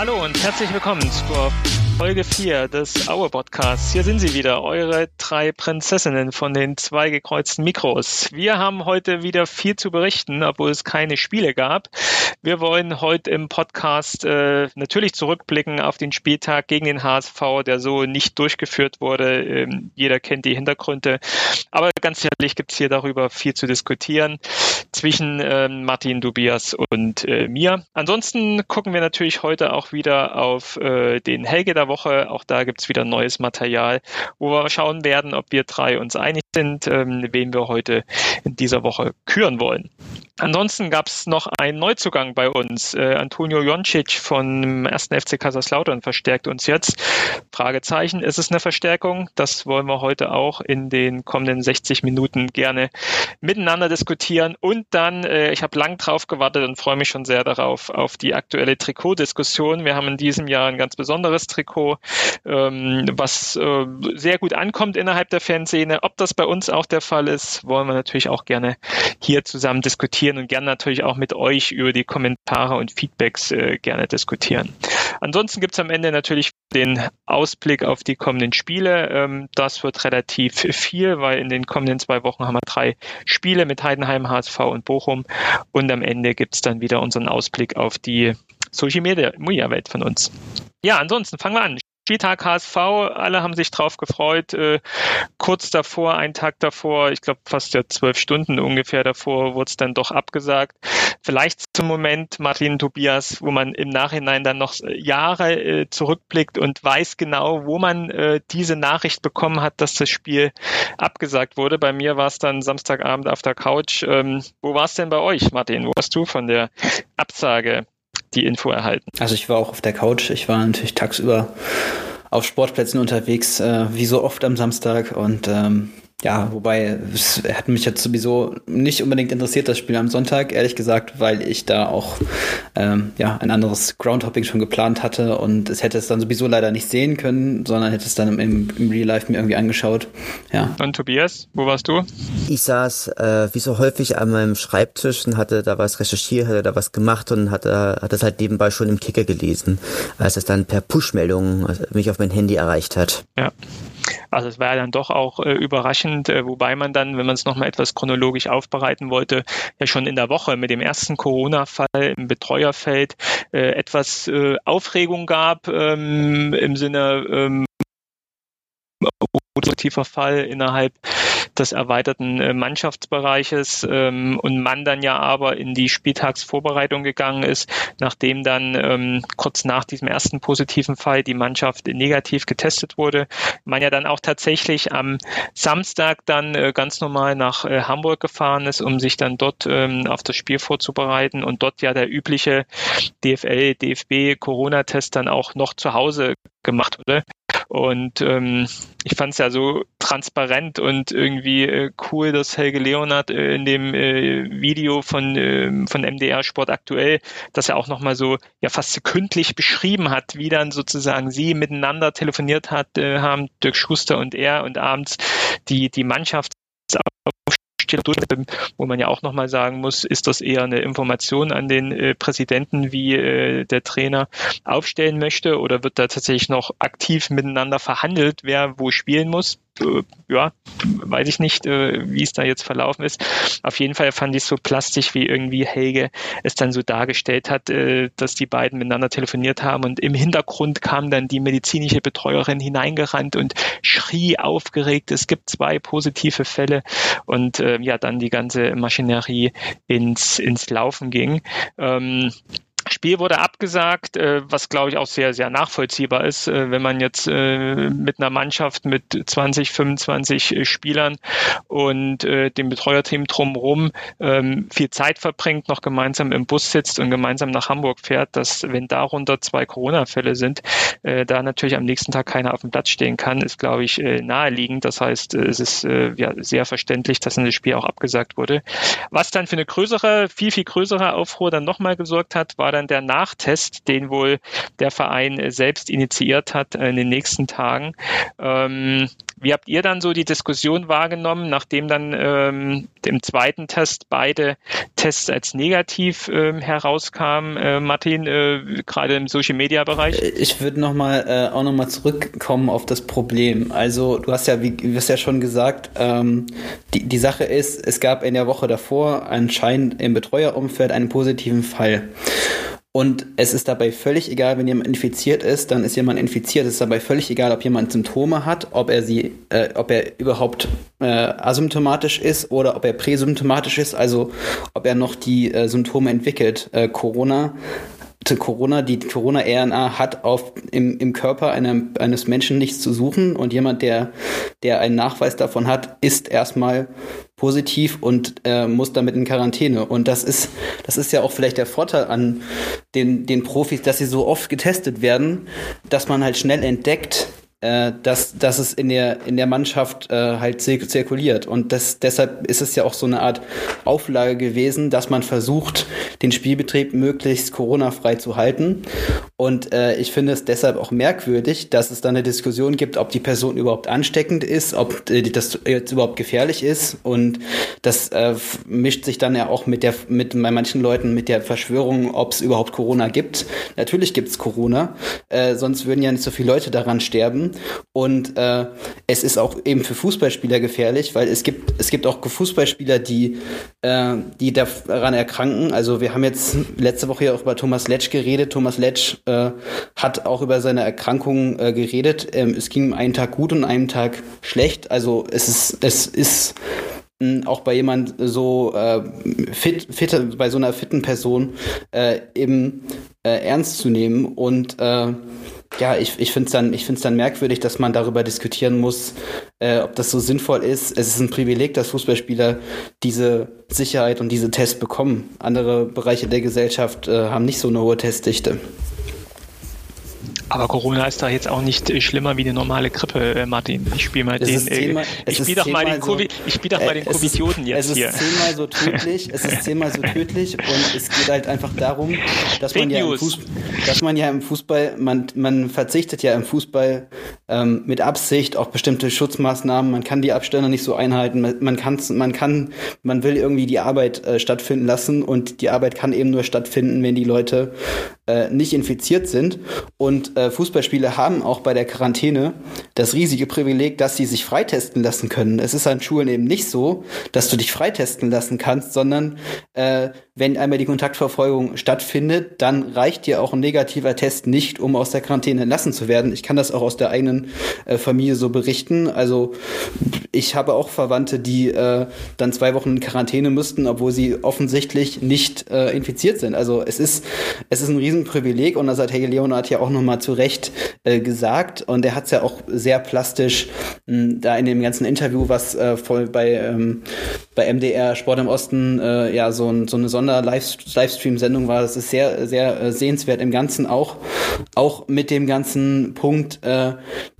Hallo und herzlich willkommen zur Folge 4 des Aue Podcasts. Hier sind sie wieder, eure drei Prinzessinnen von den zwei gekreuzten Mikros. Wir haben heute wieder viel zu berichten, obwohl es keine Spiele gab. Wir wollen heute im Podcast äh, natürlich zurückblicken auf den Spieltag gegen den HSV, der so nicht durchgeführt wurde. Ähm, jeder kennt die Hintergründe. Aber ganz sicherlich gibt es hier darüber viel zu diskutieren zwischen äh, Martin Dubias und äh, mir. Ansonsten gucken wir natürlich heute auch wieder auf äh, den Helge der Woche. Auch da gibt es wieder neues Material, wo wir schauen werden, ob wir drei uns einig sind, ähm, wen wir heute in dieser Woche küren wollen. Ansonsten gab es noch einen Neuzugang bei uns. Äh, Antonio Joncic von 1. FC Kaiserslautern verstärkt uns jetzt. Fragezeichen, ist es eine Verstärkung? Das wollen wir heute auch in den kommenden 60 Minuten gerne miteinander diskutieren. Und dann, äh, ich habe lang drauf gewartet und freue mich schon sehr darauf, auf die aktuelle Trikotdiskussion. Wir haben in diesem Jahr ein ganz besonderes Trikot, ähm, was äh, sehr gut ankommt innerhalb der Fanszene. Ob das bei uns auch der Fall ist, wollen wir natürlich auch gerne hier zusammen diskutieren diskutieren und gerne natürlich auch mit euch über die Kommentare und Feedbacks äh, gerne diskutieren. Ansonsten gibt es am Ende natürlich den Ausblick auf die kommenden Spiele. Ähm, das wird relativ viel, weil in den kommenden zwei Wochen haben wir drei Spiele mit Heidenheim, HSV und Bochum. Und am Ende gibt es dann wieder unseren Ausblick auf die Social Media Welt von uns. Ja, ansonsten fangen wir an. Spieltag HSV, alle haben sich drauf gefreut. Äh, kurz davor, einen Tag davor, ich glaube fast ja zwölf Stunden ungefähr davor, wurde es dann doch abgesagt. Vielleicht zum Moment Martin Tobias, wo man im Nachhinein dann noch Jahre äh, zurückblickt und weiß genau, wo man äh, diese Nachricht bekommen hat, dass das Spiel abgesagt wurde. Bei mir war es dann Samstagabend auf der Couch. Ähm, wo war es denn bei euch, Martin? Wo hast du von der Absage die Info erhalten. Also ich war auch auf der Couch. Ich war natürlich tagsüber auf Sportplätzen unterwegs, äh, wie so oft am Samstag und ähm, ja, wobei es hat mich jetzt sowieso nicht unbedingt interessiert, das Spiel am Sonntag, ehrlich gesagt, weil ich da auch ähm, ja, ein anderes Groundhopping schon geplant hatte und es hätte es dann sowieso leider nicht sehen können, sondern hätte es dann im, im Real Life mir irgendwie angeschaut. Ja. Und Tobias, wo warst du? Ich saß äh, wie so häufig an meinem Schreibtisch und hatte da was recherchiert, hatte da was gemacht und hatte, hatte es halt nebenbei schon im Kicker gelesen, als es dann per Push-Meldung mich auf mein Handy erreicht hat. Ja. Also es war ja dann doch auch äh, überraschend, äh, wobei man dann, wenn man es nochmal etwas chronologisch aufbereiten wollte, ja schon in der Woche mit dem ersten Corona-Fall im Betreuerfeld äh, etwas äh, Aufregung gab ähm, im Sinne ähm, positiver Fall innerhalb des erweiterten äh, Mannschaftsbereiches ähm, und man dann ja aber in die Spieltagsvorbereitung gegangen ist, nachdem dann ähm, kurz nach diesem ersten positiven Fall die Mannschaft negativ getestet wurde, man ja dann auch tatsächlich am Samstag dann äh, ganz normal nach äh, Hamburg gefahren ist, um sich dann dort ähm, auf das Spiel vorzubereiten und dort ja der übliche DFL, DFB Corona-Test dann auch noch zu Hause gemacht wurde. Und ähm, ich fand es ja so transparent und irgendwie äh, cool, dass Helge Leonard äh, in dem äh, Video von, äh, von MDR Sport aktuell, dass er auch nochmal so ja fast sekündlich beschrieben hat, wie dann sozusagen sie miteinander telefoniert hat, äh, haben Dirk Schuster und er und abends die, die Mannschaft wo man ja auch nochmal sagen muss, ist das eher eine Information an den äh, Präsidenten, wie äh, der Trainer aufstellen möchte oder wird da tatsächlich noch aktiv miteinander verhandelt, wer wo spielen muss? Äh, ja, weiß ich nicht, äh, wie es da jetzt verlaufen ist. Auf jeden Fall fand ich es so plastisch, wie irgendwie Helge es dann so dargestellt hat, äh, dass die beiden miteinander telefoniert haben und im Hintergrund kam dann die medizinische Betreuerin hineingerannt und schrie aufgeregt, es gibt zwei positive Fälle und ja, dann die ganze Maschinerie ins, ins Laufen ging. Ähm, Spiel wurde abgesagt, äh, was glaube ich auch sehr, sehr nachvollziehbar ist, äh, wenn man jetzt äh, mit einer Mannschaft mit 20, 25 Spielern und dem Betreuerteam drumherum ähm, viel Zeit verbringt, noch gemeinsam im Bus sitzt und gemeinsam nach Hamburg fährt, dass wenn darunter zwei Corona-Fälle sind, da natürlich am nächsten Tag keiner auf dem Platz stehen kann, ist glaube ich naheliegend. Das heißt, es ist ja sehr verständlich, dass das Spiel auch abgesagt wurde. Was dann für eine größere, viel, viel größere Aufruhr dann nochmal gesorgt hat, war dann dann der Nachtest, den wohl der Verein selbst initiiert hat in den nächsten Tagen. Ähm, wie habt ihr dann so die Diskussion wahrgenommen, nachdem dann ähm, im zweiten Test beide Tests als negativ äh, herauskamen. Äh, Martin, äh, gerade im Social Media Bereich. Ich würde noch mal äh, auch noch mal zurückkommen auf das Problem. Also du hast ja, wie du hast ja schon gesagt, ähm, die, die Sache ist, es gab in der Woche davor anscheinend im Betreuerumfeld einen positiven Fall. Und es ist dabei völlig egal, wenn jemand infiziert ist, dann ist jemand infiziert. Es ist dabei völlig egal, ob jemand Symptome hat, ob er sie, äh, ob er überhaupt äh, asymptomatisch ist oder ob er präsymptomatisch ist, also ob er noch die äh, Symptome entwickelt. Äh, Corona Corona, die Corona-RNA hat auf, im, im Körper einem, eines Menschen nichts zu suchen und jemand, der, der einen Nachweis davon hat, ist erstmal positiv und äh, muss damit in Quarantäne. Und das ist, das ist ja auch vielleicht der Vorteil an den, den Profis, dass sie so oft getestet werden, dass man halt schnell entdeckt, äh, dass, dass es in der, in der Mannschaft äh, halt zirkuliert. Und das, deshalb ist es ja auch so eine Art Auflage gewesen, dass man versucht, den Spielbetrieb möglichst Corona-frei zu halten. Und äh, ich finde es deshalb auch merkwürdig, dass es da eine Diskussion gibt, ob die Person überhaupt ansteckend ist, ob äh, das jetzt überhaupt gefährlich ist. Und das äh, mischt sich dann ja auch mit der, mit bei manchen Leuten mit der Verschwörung, ob es überhaupt Corona gibt. Natürlich gibt es Corona, äh, sonst würden ja nicht so viele Leute daran sterben. Und äh, es ist auch eben für Fußballspieler gefährlich, weil es gibt, es gibt auch Fußballspieler, die, äh, die daran erkranken. Also wir haben jetzt letzte Woche ja auch über Thomas Letsch geredet. Thomas Letsch äh, hat auch über seine Erkrankung äh, geredet. Ähm, es ging einen Tag gut und einen Tag schlecht. Also es ist, es ist auch bei jemand so äh, fit, fit, bei so einer fitten Person äh, eben äh, ernst zu nehmen und äh, ja, ich, ich finde es dann, ich find's dann merkwürdig, dass man darüber diskutieren muss, äh, ob das so sinnvoll ist. Es ist ein Privileg, dass Fußballspieler diese Sicherheit und diese Tests bekommen. Andere Bereiche der Gesellschaft äh, haben nicht so eine hohe Testdichte. Aber Corona ist da jetzt auch nicht äh, schlimmer wie eine normale Grippe, äh, Martin. Ich spiele mal den. Äh, ich spiele doch mal den, so, ich spiel doch mal den Covidioten jetzt hier. Es ist zehnmal so tödlich. es ist zehnmal so tödlich und es geht halt einfach darum, dass man, ja im, Fußball, dass man ja im Fußball, man, man verzichtet ja im Fußball ähm, mit Absicht auf bestimmte Schutzmaßnahmen. Man kann die Abstände nicht so einhalten. Man kann, man kann, man will irgendwie die Arbeit äh, stattfinden lassen und die Arbeit kann eben nur stattfinden, wenn die Leute äh, nicht infiziert sind. Und äh, Fußballspieler haben auch bei der Quarantäne das riesige Privileg, dass sie sich freitesten lassen können. Es ist an Schulen eben nicht so, dass du dich freitesten lassen kannst, sondern äh, wenn einmal die Kontaktverfolgung stattfindet, dann reicht dir auch ein negativer Test nicht, um aus der Quarantäne entlassen zu werden. Ich kann das auch aus der eigenen äh, Familie so berichten. Also ich habe auch Verwandte, die äh, dann zwei Wochen in Quarantäne müssten, obwohl sie offensichtlich nicht äh, infiziert sind. Also es ist, es ist ein Riesenprivileg und das hat Helge Leonard ja auch nochmal zu Recht äh, gesagt und er hat es ja auch sehr plastisch mh, da in dem ganzen Interview, was äh, voll bei, ähm, bei MDR Sport im Osten äh, ja so, ein, so eine Sonder-Livestream-Sendung war. Das ist sehr, sehr äh, sehenswert im Ganzen auch. Auch mit dem ganzen Punkt, äh,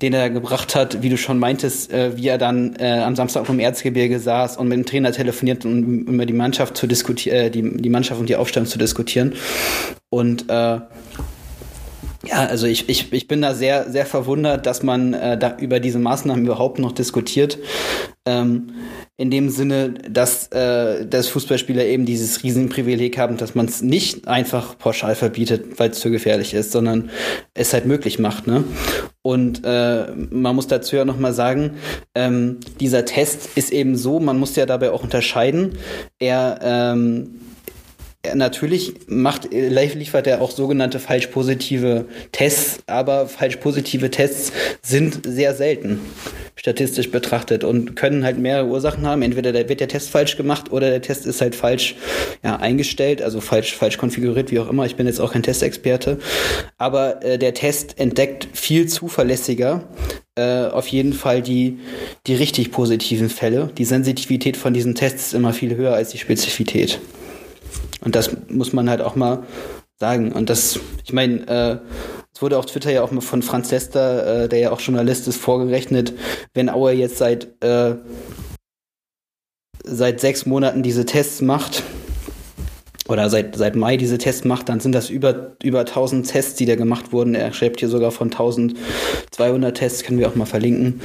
den er gebracht hat, wie du schon meintest, äh, wie er dann am Samstag im Erzgebirge saß und mit dem Trainer telefoniert, um über die Mannschaft zu diskutieren, die, die Mannschaft und die Aufstellung zu diskutieren. Und äh, ja, also ich, ich, ich bin da sehr, sehr verwundert, dass man äh, da über diese Maßnahmen überhaupt noch diskutiert. Ähm, in dem Sinne, dass, äh, dass Fußballspieler eben dieses Riesenprivileg haben, dass man es nicht einfach pauschal verbietet, weil es zu gefährlich ist, sondern es halt möglich macht. Ne? Und äh, man muss dazu ja nochmal sagen, ähm, dieser Test ist eben so, man muss ja dabei auch unterscheiden. Er ähm, Natürlich macht, liefert er auch sogenannte falsch positive Tests, aber falsch positive Tests sind sehr selten statistisch betrachtet und können halt mehrere Ursachen haben. Entweder der, wird der Test falsch gemacht oder der Test ist halt falsch ja, eingestellt, also falsch, falsch konfiguriert, wie auch immer. Ich bin jetzt auch kein Testexperte. Aber äh, der Test entdeckt viel zuverlässiger äh, auf jeden Fall die, die richtig positiven Fälle. Die Sensitivität von diesen Tests ist immer viel höher als die Spezifität. Und das muss man halt auch mal sagen. Und das, ich meine, äh, es wurde auf Twitter ja auch mal von Franz Lester, äh, der ja auch Journalist ist, vorgerechnet, wenn Auer jetzt seit, äh, seit sechs Monaten diese Tests macht, oder seit, seit Mai diese Tests macht, dann sind das über, über 1000 Tests, die da gemacht wurden. Er schreibt hier sogar von 1200 Tests, können wir auch mal verlinken.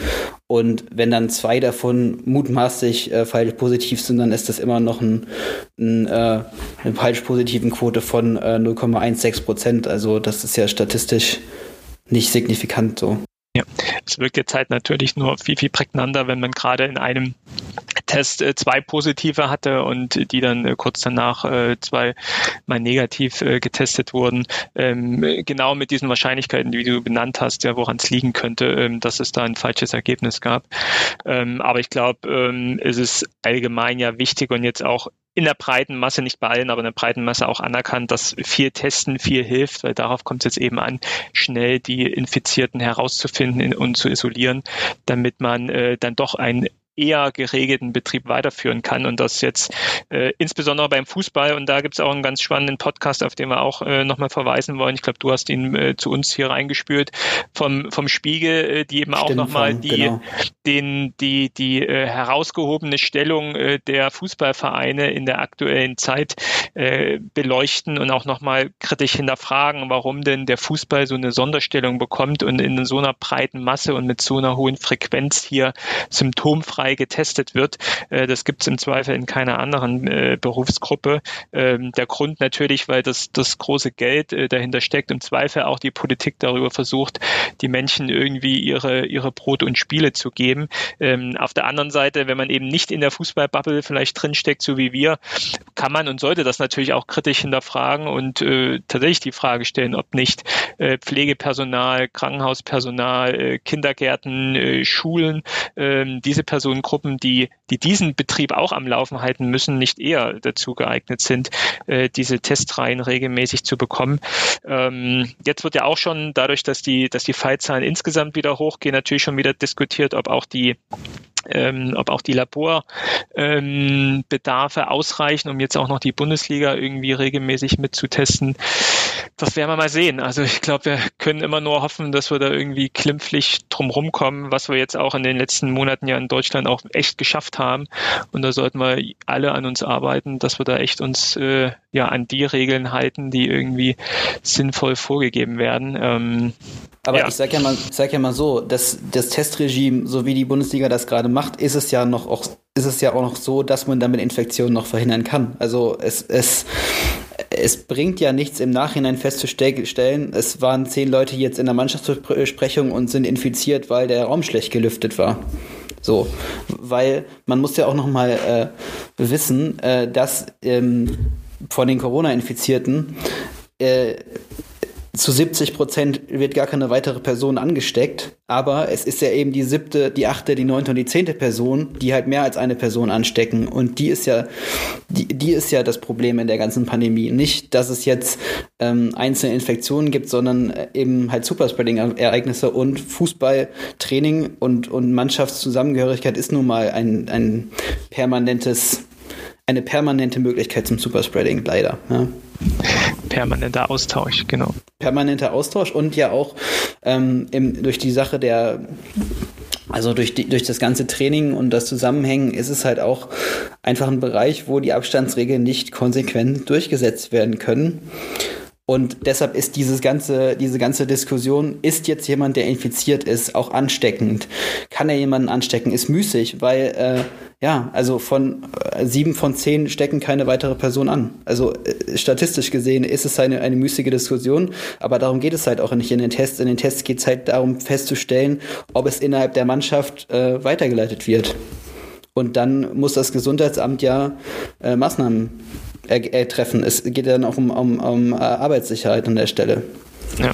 Und wenn dann zwei davon mutmaßlich äh, falsch positiv sind, dann ist das immer noch ein, ein, äh, eine falsch positiven Quote von äh, 0,16 Prozent. Also das ist ja statistisch nicht signifikant so. Ja, es wirkt jetzt halt natürlich nur viel, viel prägnanter, wenn man gerade in einem Test äh, zwei positive hatte und die dann äh, kurz danach äh, zwei mal negativ getestet wurden. Ähm, genau mit diesen Wahrscheinlichkeiten, die du benannt hast, ja, woran es liegen könnte, ähm, dass es da ein falsches Ergebnis gab. Ähm, aber ich glaube, es ist allgemein ja wichtig und jetzt auch in der breiten Masse, nicht bei allen, aber in der breiten Masse auch anerkannt, dass viel Testen viel hilft, weil darauf kommt es jetzt eben an, schnell die Infizierten herauszufinden und zu isolieren, damit man äh, dann doch ein eher geregelten Betrieb weiterführen kann und das jetzt äh, insbesondere beim Fußball und da gibt es auch einen ganz spannenden Podcast, auf den wir auch äh, nochmal verweisen wollen. Ich glaube, du hast ihn äh, zu uns hier reingespürt vom, vom Spiegel, äh, die eben auch nochmal die, genau. den, die, die äh, herausgehobene Stellung äh, der Fußballvereine in der aktuellen Zeit äh, beleuchten und auch nochmal kritisch hinterfragen, warum denn der Fußball so eine Sonderstellung bekommt und in so einer breiten Masse und mit so einer hohen Frequenz hier symptomfrei frei getestet wird. Äh, das gibt es im Zweifel in keiner anderen äh, Berufsgruppe. Ähm, der Grund natürlich, weil das, das große Geld äh, dahinter steckt, im Zweifel auch die Politik darüber versucht, die Menschen irgendwie ihre, ihre Brot und Spiele zu geben. Ähm, auf der anderen Seite, wenn man eben nicht in der Fußballbubble vielleicht drinsteckt, so wie wir, kann man und sollte das natürlich auch kritisch hinterfragen und äh, tatsächlich die Frage stellen, ob nicht äh, Pflegepersonal, Krankenhauspersonal, äh, Kindergärten, äh, Schulen, ähm, diese Personen Personengruppen, die, die diesen Betrieb auch am Laufen halten müssen, nicht eher dazu geeignet sind, äh, diese Testreihen regelmäßig zu bekommen. Ähm, jetzt wird ja auch schon dadurch, dass die, dass die Fallzahlen insgesamt wieder hochgehen, natürlich schon wieder diskutiert, ob auch die ähm, ob auch die Laborbedarfe ähm, ausreichen, um jetzt auch noch die Bundesliga irgendwie regelmäßig mitzutesten. Das werden wir mal sehen. Also ich glaube, wir können immer nur hoffen, dass wir da irgendwie klimpflich drum rumkommen, was wir jetzt auch in den letzten Monaten ja in Deutschland auch echt geschafft haben. Und da sollten wir alle an uns arbeiten, dass wir da echt uns äh, ja an die Regeln halten, die irgendwie sinnvoll vorgegeben werden. Ähm, aber ja. ich sage ja mal, sag ja mal so, dass das Testregime, so wie die Bundesliga das gerade macht, ist es ja noch auch, ist es ja auch noch so, dass man damit Infektionen noch verhindern kann. Also es, es, es bringt ja nichts im Nachhinein festzustellen, es waren zehn Leute jetzt in der Mannschaftsbesprechung und sind infiziert, weil der Raum schlecht gelüftet war. So, weil man muss ja auch noch mal äh, wissen, äh, dass ähm, von den Corona-Infizierten äh, zu 70 Prozent wird gar keine weitere Person angesteckt, aber es ist ja eben die siebte, die achte, die neunte und die zehnte Person, die halt mehr als eine Person anstecken. Und die ist ja, die, die ist ja das Problem in der ganzen Pandemie. Nicht, dass es jetzt ähm, einzelne Infektionen gibt, sondern eben halt Superspreading-Ereignisse und Fußballtraining und, und Mannschaftszusammengehörigkeit ist nun mal ein, ein permanentes eine permanente Möglichkeit zum Superspreading, leider. Ja. Permanenter Austausch, genau. Permanenter Austausch und ja auch ähm, im, durch die Sache der, also durch, die, durch das ganze Training und das Zusammenhängen ist es halt auch einfach ein Bereich, wo die Abstandsregeln nicht konsequent durchgesetzt werden können. Und deshalb ist dieses ganze, diese ganze Diskussion, ist jetzt jemand, der infiziert ist, auch ansteckend? Kann er jemanden anstecken? Ist müßig, weil äh, ja, also von äh, sieben von zehn stecken keine weitere Person an. Also äh, statistisch gesehen ist es eine, eine müßige Diskussion, aber darum geht es halt auch nicht in den Tests. In den Tests geht es halt darum festzustellen, ob es innerhalb der Mannschaft äh, weitergeleitet wird. Und dann muss das Gesundheitsamt ja äh, Maßnahmen er, treffen. Es geht dann auch um, um, um Arbeitssicherheit an der Stelle. Ja.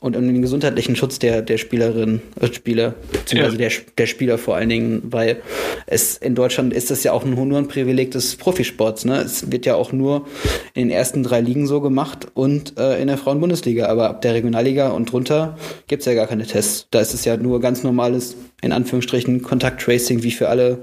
Und um den gesundheitlichen Schutz der, der Spielerinnen und äh, Spieler, beziehungsweise ja. der, der Spieler vor allen Dingen, weil es in Deutschland ist das ja auch nur ein Privileg des Profisports. Ne? Es wird ja auch nur in den ersten drei Ligen so gemacht und äh, in der Frauenbundesliga. Aber ab der Regionalliga und drunter gibt es ja gar keine Tests. Da ist es ja nur ganz normales, in Anführungsstrichen, Kontakttracing wie für alle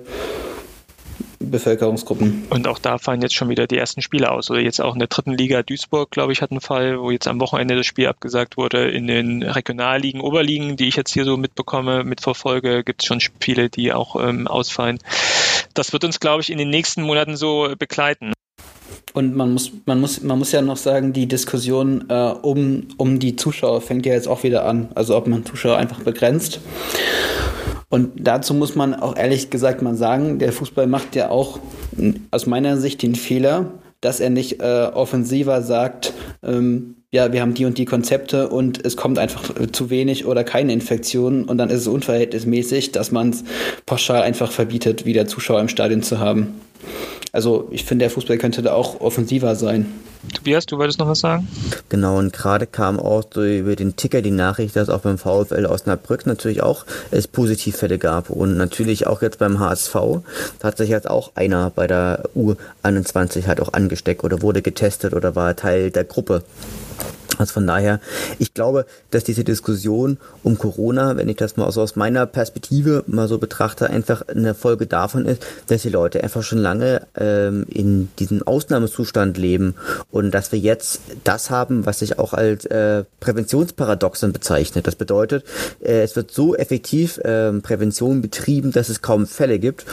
Bevölkerungsgruppen. Und auch da fallen jetzt schon wieder die ersten Spiele aus. Oder jetzt auch in der dritten Liga Duisburg, glaube ich, hat einen Fall, wo jetzt am Wochenende das Spiel abgesagt wurde. In den Regionalligen, Oberligen, die ich jetzt hier so mitbekomme, mitverfolge, gibt es schon Spiele, die auch ähm, ausfallen. Das wird uns, glaube ich, in den nächsten Monaten so begleiten. Und man muss, man muss, man muss ja noch sagen, die Diskussion äh, um, um die Zuschauer fängt ja jetzt auch wieder an. Also ob man Zuschauer einfach begrenzt Und dazu muss man auch ehrlich gesagt mal sagen, der Fußball macht ja auch aus meiner Sicht den Fehler, dass er nicht äh, offensiver sagt, ähm, ja, wir haben die und die Konzepte und es kommt einfach zu wenig oder keine Infektionen und dann ist es unverhältnismäßig, dass man es pauschal einfach verbietet, wieder Zuschauer im Stadion zu haben. Also ich finde, der Fußball könnte da auch offensiver sein. Tobias, du wolltest noch was sagen? Genau, und gerade kam auch so über den Ticker die Nachricht, dass auch beim VfL Osnabrück natürlich auch es Positivfälle gab. Und natürlich auch jetzt beim HSV, hat sich jetzt auch einer bei der U21 halt auch angesteckt oder wurde getestet oder war Teil der Gruppe. Thank you. Also von daher, ich glaube, dass diese Diskussion um Corona, wenn ich das mal so aus meiner Perspektive mal so betrachte, einfach eine Folge davon ist, dass die Leute einfach schon lange ähm, in diesem Ausnahmezustand leben und dass wir jetzt das haben, was sich auch als äh, Präventionsparadoxon bezeichnet. Das bedeutet, äh, es wird so effektiv äh, Prävention betrieben, dass es kaum Fälle gibt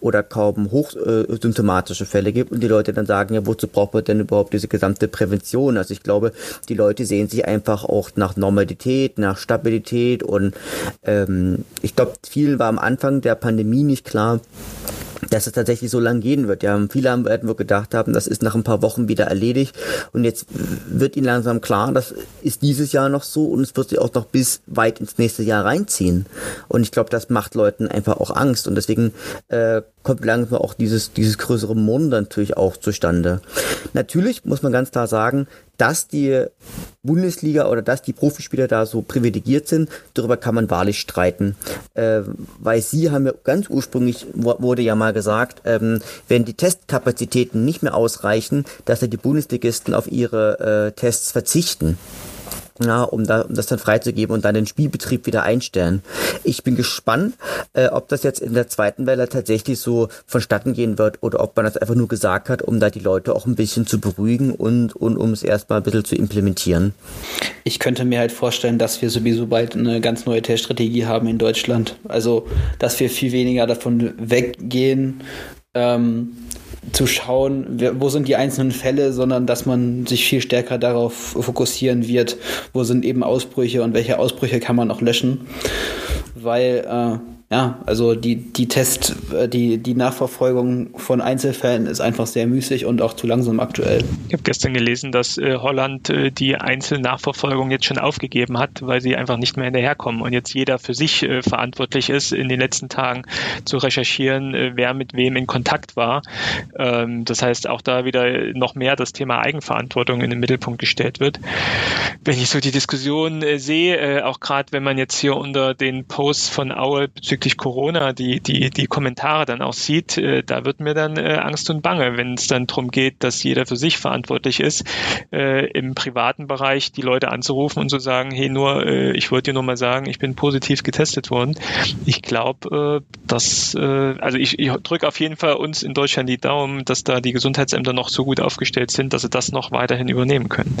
oder kaum hochsymptomatische Fälle gibt und die Leute dann sagen, ja, wozu braucht man denn überhaupt diese gesamte Prävention? Also ich glaube, die Leute Leute sehen sich einfach auch nach Normalität, nach Stabilität und ähm, ich glaube, vielen war am Anfang der Pandemie nicht klar, dass es tatsächlich so lang gehen wird. Ja, viele haben werden wir gedacht haben, das ist nach ein paar Wochen wieder erledigt und jetzt wird ihnen langsam klar, das ist dieses Jahr noch so und es wird sich auch noch bis weit ins nächste Jahr reinziehen. Und ich glaube, das macht Leuten einfach auch Angst und deswegen äh, kommt langsam auch dieses dieses größere Mond natürlich auch zustande. Natürlich muss man ganz klar sagen, dass die Bundesliga oder dass die Profispieler da so privilegiert sind, darüber kann man wahrlich streiten. Äh, weil sie haben ja ganz ursprünglich, wurde ja mal gesagt, ähm, wenn die Testkapazitäten nicht mehr ausreichen, dass ja die Bundesligisten auf ihre äh, Tests verzichten ja, um, da, um das dann freizugeben und dann den Spielbetrieb wieder einstellen. Ich bin gespannt, äh, ob das jetzt in der zweiten Welle tatsächlich so vonstatten gehen wird oder ob man das einfach nur gesagt hat, um da die Leute auch ein bisschen zu beruhigen und, und um es erstmal ein bisschen zu implementieren. Ich könnte mir halt vorstellen, dass wir sowieso bald eine ganz neue Teststrategie haben in Deutschland. Also, dass wir viel weniger davon weggehen, ähm, zu schauen, wo sind die einzelnen Fälle, sondern dass man sich viel stärker darauf fokussieren wird, wo sind eben Ausbrüche und welche Ausbrüche kann man auch löschen. Weil äh, ja, also die, die Test, äh, die, die Nachverfolgung von Einzelfällen ist einfach sehr müßig und auch zu langsam aktuell. Ich habe gestern gelesen, dass äh, Holland äh, die Einzelnachverfolgung jetzt schon aufgegeben hat, weil sie einfach nicht mehr hinterherkommen und jetzt jeder für sich äh, verantwortlich ist, in den letzten Tagen zu recherchieren, äh, wer mit wem in Kontakt war. Ähm, das heißt, auch da wieder noch mehr das Thema Eigenverantwortung in den Mittelpunkt gestellt wird. Wenn ich so die Diskussion äh, sehe, auch gerade wenn man jetzt hier unter den Posts von Aue bezüglich bezüglich Corona die, die, die Kommentare dann auch sieht, äh, da wird mir dann äh, Angst und Bange, wenn es dann darum geht, dass jeder für sich verantwortlich ist, äh, im privaten Bereich die Leute anzurufen und zu sagen, hey, nur, äh, ich wollte dir nur mal sagen, ich bin positiv getestet worden. Ich glaube, äh, dass, äh, also ich, ich drücke auf jeden Fall uns in Deutschland die Daumen, dass da die Gesundheitsämter noch so gut aufgestellt sind, dass sie das noch weiterhin übernehmen können.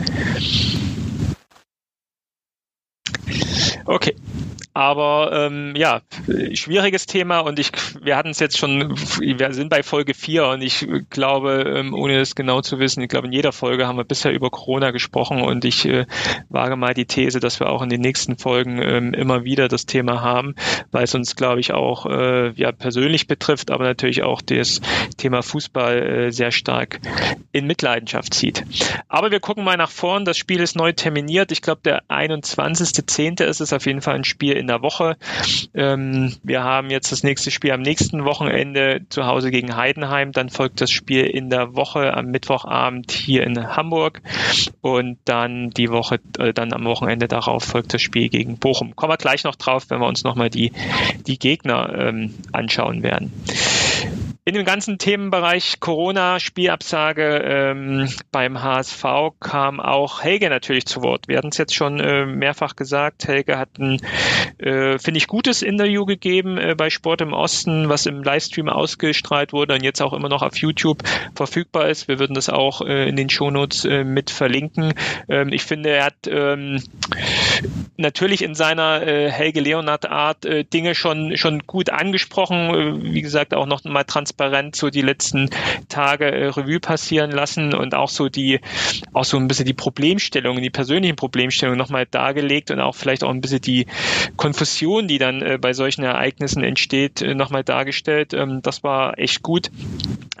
Okay, aber ähm, ja, schwieriges Thema und ich, wir hatten es jetzt schon, wir sind bei Folge 4 und ich glaube, ähm, ohne es genau zu wissen, ich glaube, in jeder Folge haben wir bisher über Corona gesprochen und ich äh, wage mal die These, dass wir auch in den nächsten Folgen ähm, immer wieder das Thema haben, weil es uns, glaube ich, auch äh, ja, persönlich betrifft, aber natürlich auch das Thema Fußball äh, sehr stark in Mitleidenschaft zieht. Aber wir gucken mal nach vorn. Das Spiel ist neu terminiert. Ich glaube, der 21.10. ist es auf jeden Fall ein Spiel in der Woche. Ähm, wir haben jetzt das nächste Spiel am nächsten Wochenende zu Hause gegen Heidenheim. Dann folgt das Spiel in der Woche am Mittwochabend hier in Hamburg. Und dann die Woche, äh, dann am Wochenende darauf folgt das Spiel gegen Bochum. Kommen wir gleich noch drauf, wenn wir uns nochmal die, die Gegner ähm, anschauen werden. In dem ganzen Themenbereich Corona, Spielabsage ähm, beim HSV kam auch Helge natürlich zu Wort. Wir hatten es jetzt schon äh, mehrfach gesagt. Helge hat ein, äh, finde ich, gutes Interview gegeben äh, bei Sport im Osten, was im Livestream ausgestrahlt wurde und jetzt auch immer noch auf YouTube verfügbar ist. Wir würden das auch äh, in den Shownotes äh, mit verlinken. Ähm, ich finde, er hat ähm, natürlich in seiner äh, Helge Leonard Art Dinge schon schon gut angesprochen, wie gesagt auch noch mal transparent so die letzten Tage äh, Revue passieren lassen und auch so die auch so ein bisschen die Problemstellungen, die persönlichen Problemstellungen noch mal dargelegt und auch vielleicht auch ein bisschen die Konfusion, die dann äh, bei solchen Ereignissen entsteht, äh, noch mal dargestellt. Ähm, das war echt gut.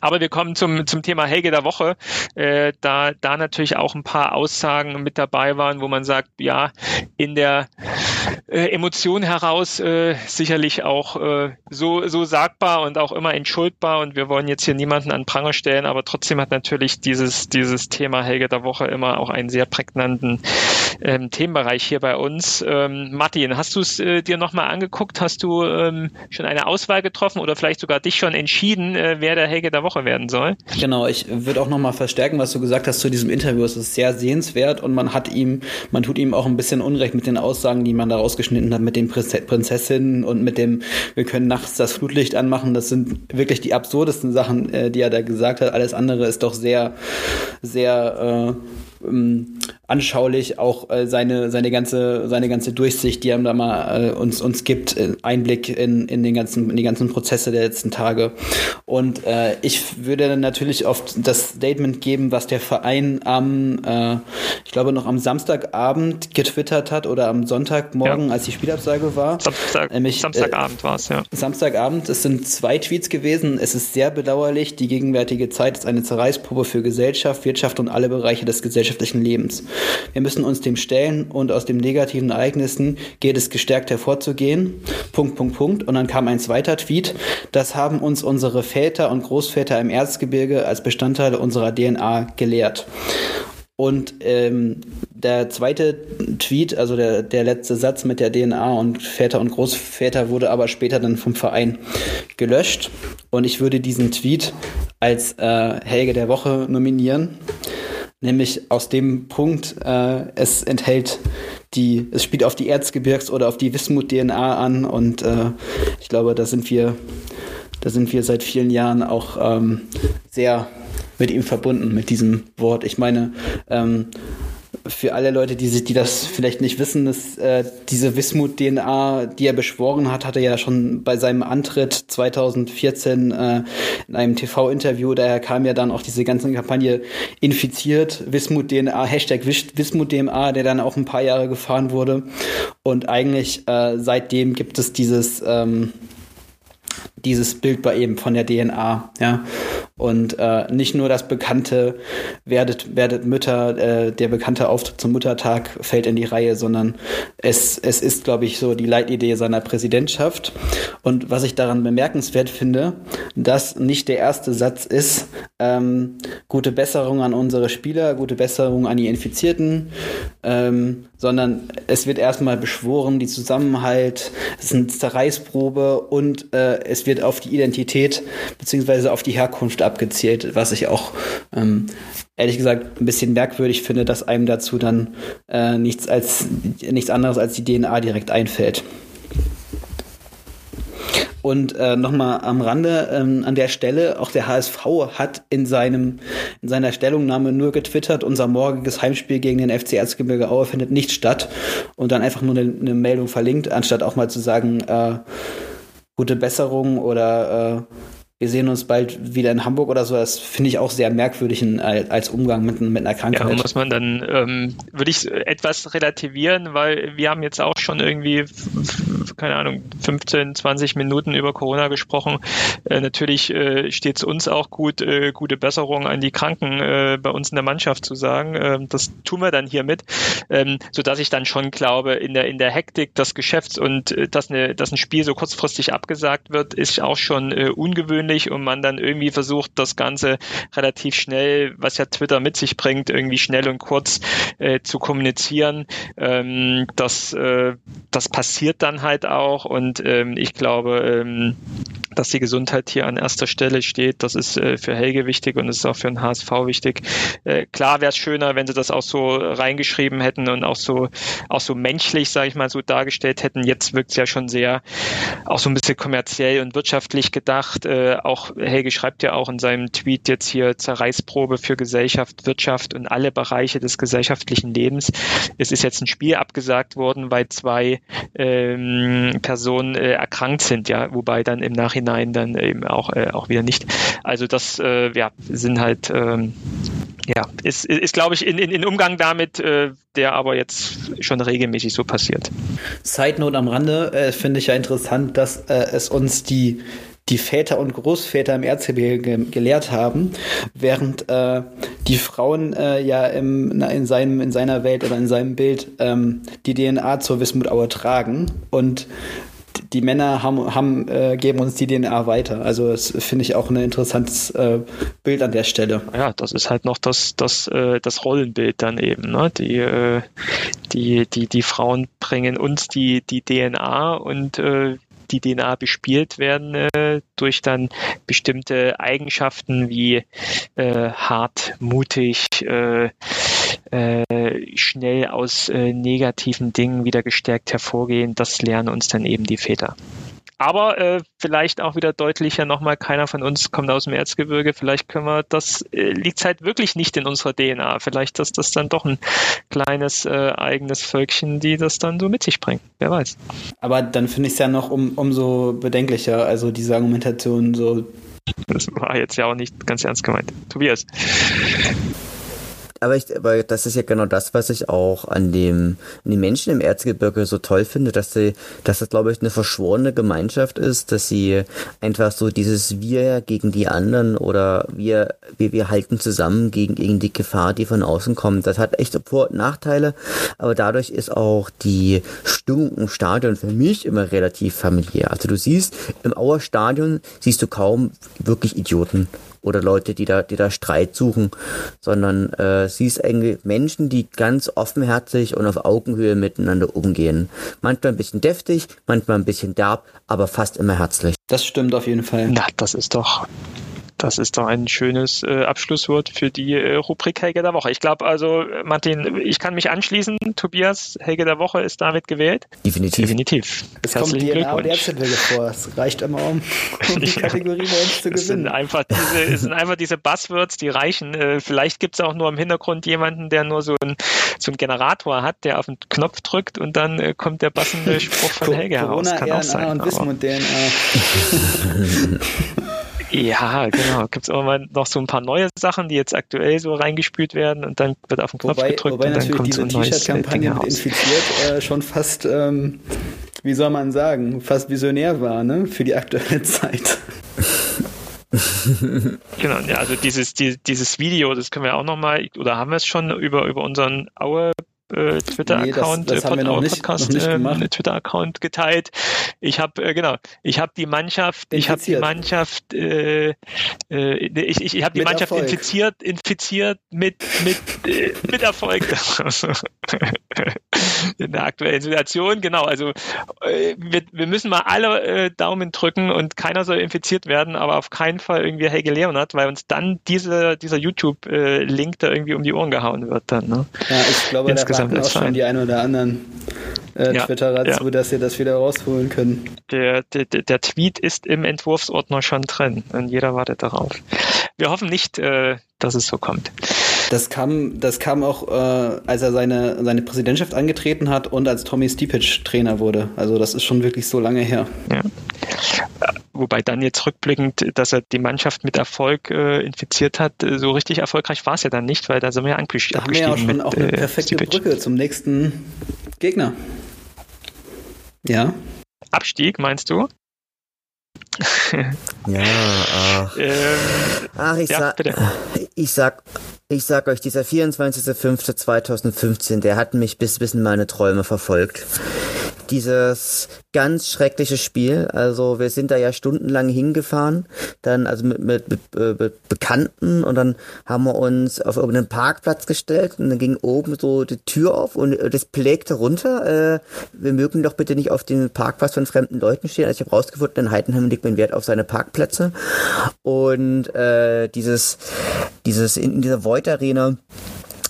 Aber wir kommen zum, zum Thema Helge der Woche, äh, da, da natürlich auch ein paar Aussagen mit dabei waren, wo man sagt, ja, in der äh, Emotion heraus äh, sicherlich auch äh, so, so sagbar und auch immer entschuldbar. Und wir wollen jetzt hier niemanden an Pranger stellen, aber trotzdem hat natürlich dieses, dieses Thema Helge der Woche immer auch einen sehr prägnanten ähm, Themenbereich hier bei uns. Ähm, Martin, hast du es äh, dir nochmal angeguckt? Hast du ähm, schon eine Auswahl getroffen oder vielleicht sogar dich schon entschieden, äh, wer der Helge der Woche werden soll? Genau, ich würde auch nochmal verstärken, was du gesagt hast zu diesem Interview. Es ist sehr sehenswert und man hat ihm, man tut ihm auch ein bisschen Unrecht mit den Aussagen, die man da rausgeschnitten hat, mit den Prinzessinnen und mit dem, wir können nachts das Flutlicht anmachen. Das sind wirklich die absurdesten Sachen, äh, die er da gesagt hat. Alles andere ist doch sehr, sehr äh, ähm, anschaulich auch äh, seine seine ganze seine ganze Durchsicht, die er da mal äh, uns uns gibt, äh, Einblick in, in den ganzen in die ganzen Prozesse der letzten Tage. Und äh, ich würde natürlich oft das Statement geben, was der Verein am äh, ich glaube noch am Samstagabend getwittert hat oder am Sonntagmorgen, ja. als die Spielabsage war. Samstag, Nämlich, Samstagabend äh, war es ja. Samstagabend. Es sind zwei Tweets gewesen. Es ist sehr bedauerlich. Die gegenwärtige Zeit ist eine Zerreißprobe für Gesellschaft, Wirtschaft und alle Bereiche des gesellschaftlichen Lebens. Wir müssen uns dem stellen und aus den negativen Ereignissen geht es gestärkt hervorzugehen. Punkt, Punkt, Punkt. Und dann kam ein zweiter Tweet. Das haben uns unsere Väter und Großväter im Erzgebirge als Bestandteil unserer DNA gelehrt. Und ähm, der zweite Tweet, also der, der letzte Satz mit der DNA und Väter und Großväter wurde aber später dann vom Verein gelöscht. Und ich würde diesen Tweet als äh, Helge der Woche nominieren nämlich aus dem Punkt, äh, es enthält die, es spielt auf die Erzgebirgs- oder auf die Wismut-DNA an und äh, ich glaube, da sind wir, da sind wir seit vielen Jahren auch ähm, sehr mit ihm verbunden, mit diesem Wort. Ich meine, ähm, für alle Leute, die, sich, die das vielleicht nicht wissen, ist äh, diese Wismut-DNA, die er beschworen hat, hatte er ja schon bei seinem Antritt 2014 äh, in einem TV-Interview, daher kam ja dann auch diese ganze Kampagne infiziert, Wismut-DNA, Hashtag Wismut-DNA, der dann auch ein paar Jahre gefahren wurde. Und eigentlich äh, seitdem gibt es dieses ähm, dieses Bild bei ihm von der DNA, ja. Und äh, nicht nur das bekannte Werdet, werdet Mütter, äh, der bekannte Auftritt zum Muttertag fällt in die Reihe, sondern es, es ist, glaube ich, so die Leitidee seiner Präsidentschaft. Und was ich daran bemerkenswert finde, dass nicht der erste Satz ist, ähm, gute Besserung an unsere Spieler, gute Besserung an die Infizierten, ähm, sondern es wird erstmal beschworen, die Zusammenhalt, es ist eine Zerreißprobe und äh, es wird auf die Identität beziehungsweise auf die Herkunft abgezielt, was ich auch ähm, ehrlich gesagt ein bisschen merkwürdig finde, dass einem dazu dann äh, nichts als nichts anderes als die DNA direkt einfällt. Und äh, nochmal am Rande ähm, an der Stelle, auch der HSV hat in seinem in seiner Stellungnahme nur getwittert, unser morgiges Heimspiel gegen den FC Erzgebirge Aue findet nicht statt und dann einfach nur eine, eine Meldung verlinkt, anstatt auch mal zu sagen, äh, gute Besserung oder äh, wir sehen uns bald wieder in Hamburg oder so, das finde ich auch sehr merkwürdig in, als Umgang mit, mit einer Krankheit. Ja, muss man dann, ähm, würde ich etwas relativieren, weil wir haben jetzt auch schon irgendwie, keine Ahnung, 15, 20 Minuten über Corona gesprochen. Äh, natürlich äh, steht es uns auch gut, äh, gute Besserung an die Kranken äh, bei uns in der Mannschaft zu sagen. Ähm, das tun wir dann hiermit, ähm, sodass ich dann schon glaube, in der, in der Hektik des Geschäfts und äh, dass, eine, dass ein Spiel so kurzfristig abgesagt wird, ist auch schon äh, ungewöhnlich ungewöhnlich und man dann irgendwie versucht, das Ganze relativ schnell, was ja Twitter mit sich bringt, irgendwie schnell und kurz äh, zu kommunizieren. Ähm, das, äh, das passiert dann halt auch und ähm, ich glaube, ähm, dass die Gesundheit hier an erster Stelle steht. Das ist äh, für Helge wichtig und ist auch für den HSV wichtig. Äh, klar wäre es schöner, wenn sie das auch so reingeschrieben hätten und auch so auch so menschlich, sage ich mal, so dargestellt hätten. Jetzt wirkt es ja schon sehr auch so ein bisschen kommerziell und wirtschaftlich gedacht. Äh, auch Helge schreibt ja auch in seinem Tweet jetzt hier Zerreißprobe für Gesellschaft, Wirtschaft und alle Bereiche des gesellschaftlichen Lebens. Es ist jetzt ein Spiel abgesagt worden, weil zwei ähm, Personen äh, erkrankt sind, ja, wobei dann im Nachhinein dann eben auch, äh, auch wieder nicht. Also das äh, ja, sind halt, ähm, ja, ist, ist, ist glaube ich, in, in, in Umgang damit, äh, der aber jetzt schon regelmäßig so passiert. Side Note am Rande äh, finde ich ja interessant, dass äh, es uns die die Väter und Großväter im Erzgebirge ge gelehrt haben, während äh, die Frauen äh, ja im, na, in, seinem, in seiner Welt oder in seinem Bild ähm, die DNA zur Wismut tragen und die Männer haben, haben äh, geben uns die DNA weiter. Also das finde ich auch ein interessantes äh, Bild an der Stelle. Ja, das ist halt noch das, das, äh, das Rollenbild dann eben. Ne? Die, äh, die, die, die Frauen bringen uns die, die DNA und äh, die DNA bespielt werden äh, durch dann bestimmte Eigenschaften wie äh, hart, mutig, äh, äh, schnell aus äh, negativen Dingen wieder gestärkt hervorgehen. Das lernen uns dann eben die Väter. Aber äh, vielleicht auch wieder deutlicher nochmal, keiner von uns kommt aus dem Erzgebirge. Vielleicht können wir, das äh, liegt halt wirklich nicht in unserer DNA. Vielleicht ist das dann doch ein kleines äh, eigenes Völkchen, die das dann so mit sich bringen. Wer weiß. Aber dann finde ich es ja noch um, umso bedenklicher, also diese Argumentation so. Das war jetzt ja auch nicht ganz ernst gemeint. Tobias aber, ich, aber das ist ja genau das, was ich auch an dem an den Menschen im Erzgebirge so toll finde, dass sie, dass das glaube ich eine verschworene Gemeinschaft ist, dass sie einfach so dieses Wir gegen die anderen oder wir wir, wir halten zusammen gegen gegen die Gefahr, die von außen kommt. Das hat echt Vor- und Nachteile, aber dadurch ist auch die Stimmung im Stadion für mich immer relativ familiär. Also du siehst im Auer Stadion siehst du kaum wirklich Idioten oder Leute, die da, die da Streit suchen, sondern äh, sie ist eigentlich Menschen, die ganz offenherzig und auf Augenhöhe miteinander umgehen. Manchmal ein bisschen deftig, manchmal ein bisschen derb, aber fast immer herzlich. Das stimmt auf jeden Fall. Na, das ist doch das ist doch ein schönes äh, Abschlusswort für die äh, Rubrik Helge der Woche. Ich glaube also, Martin, ich kann mich anschließen. Tobias, Helge der Woche ist damit gewählt. Definitiv. Definitiv. Es Herzlichen kommt DNA und Erzgebirge vor. Es reicht immer, um, um die Kategorie bei uns zu gewinnen. Es sind einfach diese, es sind einfach diese Buzzwords, die reichen. Äh, vielleicht gibt es auch nur im Hintergrund jemanden, der nur so, ein, so einen Generator hat, der auf den Knopf drückt und dann äh, kommt der passende Spruch von Helge heraus. Kann RNA auch sein. und Wismut DNA. Ja, genau. Gibt es immer noch so ein paar neue Sachen, die jetzt aktuell so reingespült werden und dann wird auf den Knopf wobei, gedrückt wobei und dann kommt diese so ein T-Shirt-Kampagne mit infiziert äh, schon fast, ähm, wie soll man sagen, fast visionär war, ne, für die aktuelle Zeit. genau, ja, also dieses, die, dieses Video, das können wir auch nochmal, oder haben wir es schon über, über unseren Aue äh, Twitter-Account, nee, das, das Pod Podcast, äh, Twitter-Account geteilt. Ich habe äh, genau, ich habe die Mannschaft, infiziert. ich habe die Mannschaft, äh, äh, ich, ich, ich habe die mit Mannschaft Erfolg. infiziert, infiziert mit mit äh, mit Erfolg. In der aktuellen Situation, genau. Also äh, wir, wir müssen mal alle äh, Daumen drücken und keiner soll infiziert werden, aber auf keinen Fall irgendwie Helge Leonard, weil uns dann diese, dieser YouTube-Link äh, da irgendwie um die Ohren gehauen wird dann. Ne? Ja, ich glaube, Insgesamt da auch schon die ein oder anderen äh, ja, Twitterer ja. zu, dass sie das wieder rausholen können. Der, der, der Tweet ist im Entwurfsordner schon drin und jeder wartet darauf. Wir hoffen nicht, äh, dass es so kommt. Das kam, das kam auch, äh, als er seine, seine Präsidentschaft angetreten hat und als Tommy Stipic Trainer wurde. Also das ist schon wirklich so lange her. Ja. Wobei dann jetzt rückblickend, dass er die Mannschaft mit Erfolg äh, infiziert hat, äh, so richtig erfolgreich war es ja dann nicht, weil da sind wir ja abgestiegen. Da haben wir ja auch schon mit, auch eine äh, perfekte Stipic. Brücke zum nächsten Gegner. Ja. Abstieg, meinst du? ja, ach. Ähm, ach, ich, ja, sag, ich sag, ich sag euch, dieser 24.05.2015, der hat mich bis, bis in meine Träume verfolgt. Dieses ganz schreckliche Spiel. Also wir sind da ja stundenlang hingefahren, dann also mit, mit, mit, äh, mit Bekannten und dann haben wir uns auf irgendeinen Parkplatz gestellt und dann ging oben so die Tür auf und das plägte runter. Äh, wir mögen doch bitte nicht auf dem Parkplatz von fremden Leuten stehen. Also ich habe rausgefunden, in Heidenheim legt man Wert auf seine Parkplätze und äh, dieses dieses in, in dieser Void Arena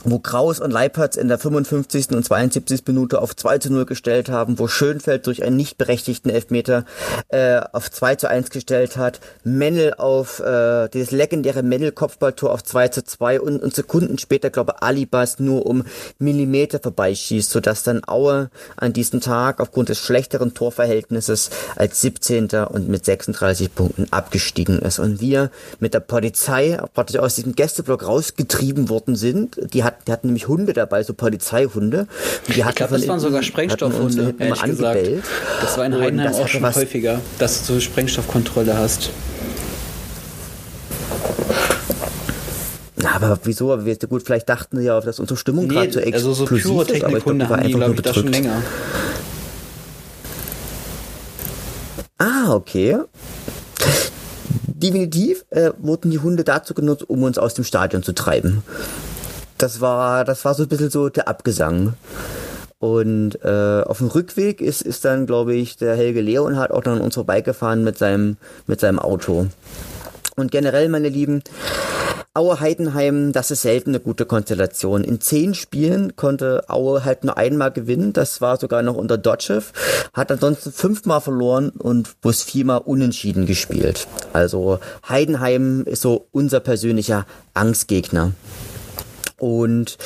wo Kraus und Leipertz in der 55. und 72. Minute auf 2 zu 0 gestellt haben, wo Schönfeld durch einen nicht berechtigten Elfmeter äh, auf 2 zu 1 gestellt hat, Mennel auf äh, dieses legendäre Mennel-Kopfballtor auf 2 zu 2 und, und Sekunden später, glaube Alibas nur um Millimeter vorbeischießt, sodass dann Aue an diesem Tag aufgrund des schlechteren Torverhältnisses als 17. und mit 36 Punkten abgestiegen ist. Und wir mit der Polizei praktisch aus diesem Gästeblock rausgetrieben worden sind. Die hat, die hatten nämlich Hunde dabei, so Polizeihunde. Und die ich glaube, das waren sogar Sprengstoffhunde, ehrlich gesagt. Das war in Heidenheim auch schon häufiger, dass du Sprengstoffkontrolle hast. aber wieso? Aber wir, gut, vielleicht dachten sie ja, dass unsere Stimmung nee, gerade so explosiv also so Pyrotechnik-Hunde haben die, glaube ich, das schon länger. Ah, okay. Definitiv äh, wurden die Hunde dazu genutzt, um uns aus dem Stadion zu treiben das war, das war so ein bisschen so der Abgesang. Und äh, auf dem Rückweg ist, ist dann, glaube ich, der Helge Leonhardt auch dann an uns vorbeigefahren mit seinem, mit seinem Auto. Und generell, meine Lieben, Aue Heidenheim, das ist selten eine gute Konstellation. In zehn Spielen konnte Aue halt nur einmal gewinnen. Das war sogar noch unter Dotschew. Hat ansonsten fünfmal verloren und bloß viermal unentschieden gespielt. Also Heidenheim ist so unser persönlicher Angstgegner. Und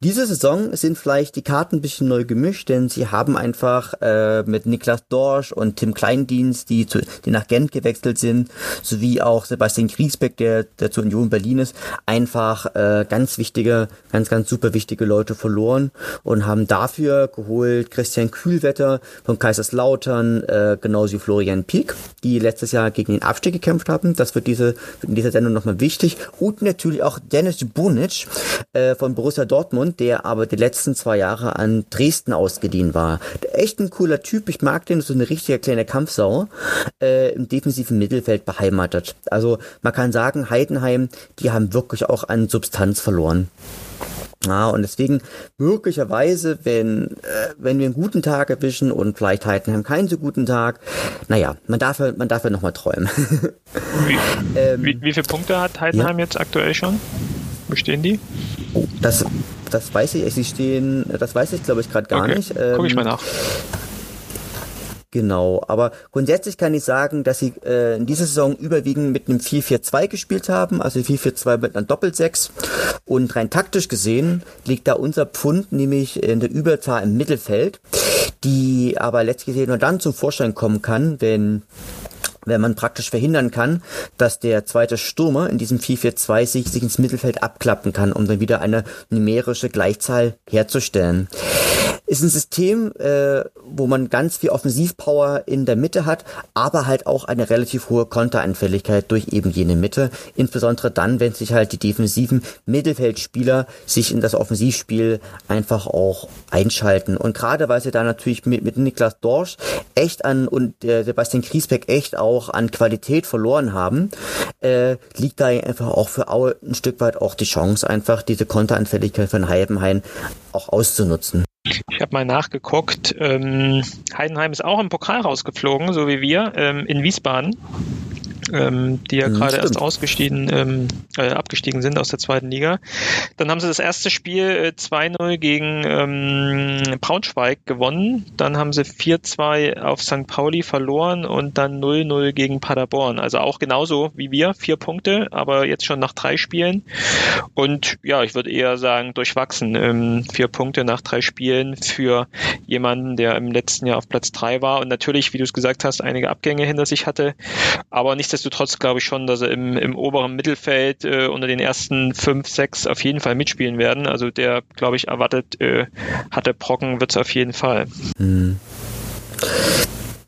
diese Saison sind vielleicht die Karten ein bisschen neu gemischt, denn sie haben einfach äh, mit Niklas Dorsch und Tim Kleindienst, die, zu, die nach Gent gewechselt sind, sowie auch Sebastian Griesbeck, der, der zur Union Berlin ist, einfach äh, ganz wichtige, ganz, ganz super wichtige Leute verloren und haben dafür geholt Christian Kühlwetter von Kaiserslautern, äh, genauso wie Florian Pieck, die letztes Jahr gegen den Abstieg gekämpft haben. Das wird diese, in dieser Sendung nochmal wichtig. Und natürlich auch Dennis Bunic, äh, von Borussia Dortmund, der aber die letzten zwei Jahre an Dresden ausgeliehen war. Echt ein cooler Typ, ich mag den, so eine richtige kleine Kampfsau, äh, im defensiven Mittelfeld beheimatet. Also man kann sagen, Heidenheim, die haben wirklich auch an Substanz verloren. Ja, und deswegen möglicherweise, wenn, äh, wenn wir einen guten Tag erwischen und vielleicht Heidenheim keinen so guten Tag, naja, man darf, man darf ja nochmal träumen. Wie, ähm, wie, wie viele Punkte hat Heidenheim ja. jetzt aktuell schon? Wo stehen die? Das, das weiß ich, sie stehen, das weiß ich glaube ich gerade gar okay. nicht. Ähm, Guck ich mal nach. Genau, aber grundsätzlich kann ich sagen, dass sie äh, in dieser Saison überwiegend mit einem 4-4-2 gespielt haben, also 4-4-2 mit einer Doppel-6 und rein taktisch gesehen liegt da unser Pfund nämlich in der Überzahl im Mittelfeld, die aber letztlich nur dann zum Vorschein kommen kann, wenn wenn man praktisch verhindern kann, dass der zweite Stürmer in diesem 4-4-2 sich, sich ins Mittelfeld abklappen kann, um dann wieder eine numerische Gleichzahl herzustellen. Ist ein System, äh, wo man ganz viel Offensivpower in der Mitte hat, aber halt auch eine relativ hohe Konteranfälligkeit durch eben jene Mitte. Insbesondere dann, wenn sich halt die defensiven Mittelfeldspieler sich in das Offensivspiel einfach auch einschalten. Und gerade weil sie da natürlich mit, mit Niklas Dorsch echt an und äh, Sebastian Griesbeck echt auch an Qualität verloren haben, äh, liegt da einfach auch für Aue ein Stück weit auch die Chance, einfach diese Konteranfälligkeit von Heidenheim auch auszunutzen. Ich habe mal nachgeguckt. Ähm, Heidenheim ist auch im Pokal rausgeflogen, so wie wir, ähm, in Wiesbaden ähm, die ja mhm, gerade erst ausgestiegen, ähm, äh, abgestiegen sind aus der zweiten Liga. Dann haben sie das erste Spiel äh, 2-0 gegen ähm, Braunschweig gewonnen. Dann haben sie 4-2 auf St. Pauli verloren und dann 0-0 gegen Paderborn. Also auch genauso wie wir, vier Punkte, aber jetzt schon nach drei Spielen. Und ja, ich würde eher sagen, durchwachsen. Ähm, vier Punkte nach drei Spielen für jemanden, der im letzten Jahr auf Platz drei war und natürlich, wie du es gesagt hast, einige Abgänge hinter sich hatte. Aber nichtsdestotrotz nichtsdestotrotz glaube ich schon, dass er im, im oberen Mittelfeld äh, unter den ersten fünf, sechs auf jeden Fall mitspielen werden. Also der, glaube ich, erwartet, äh, hat Brocken, wird es auf jeden Fall. Hm.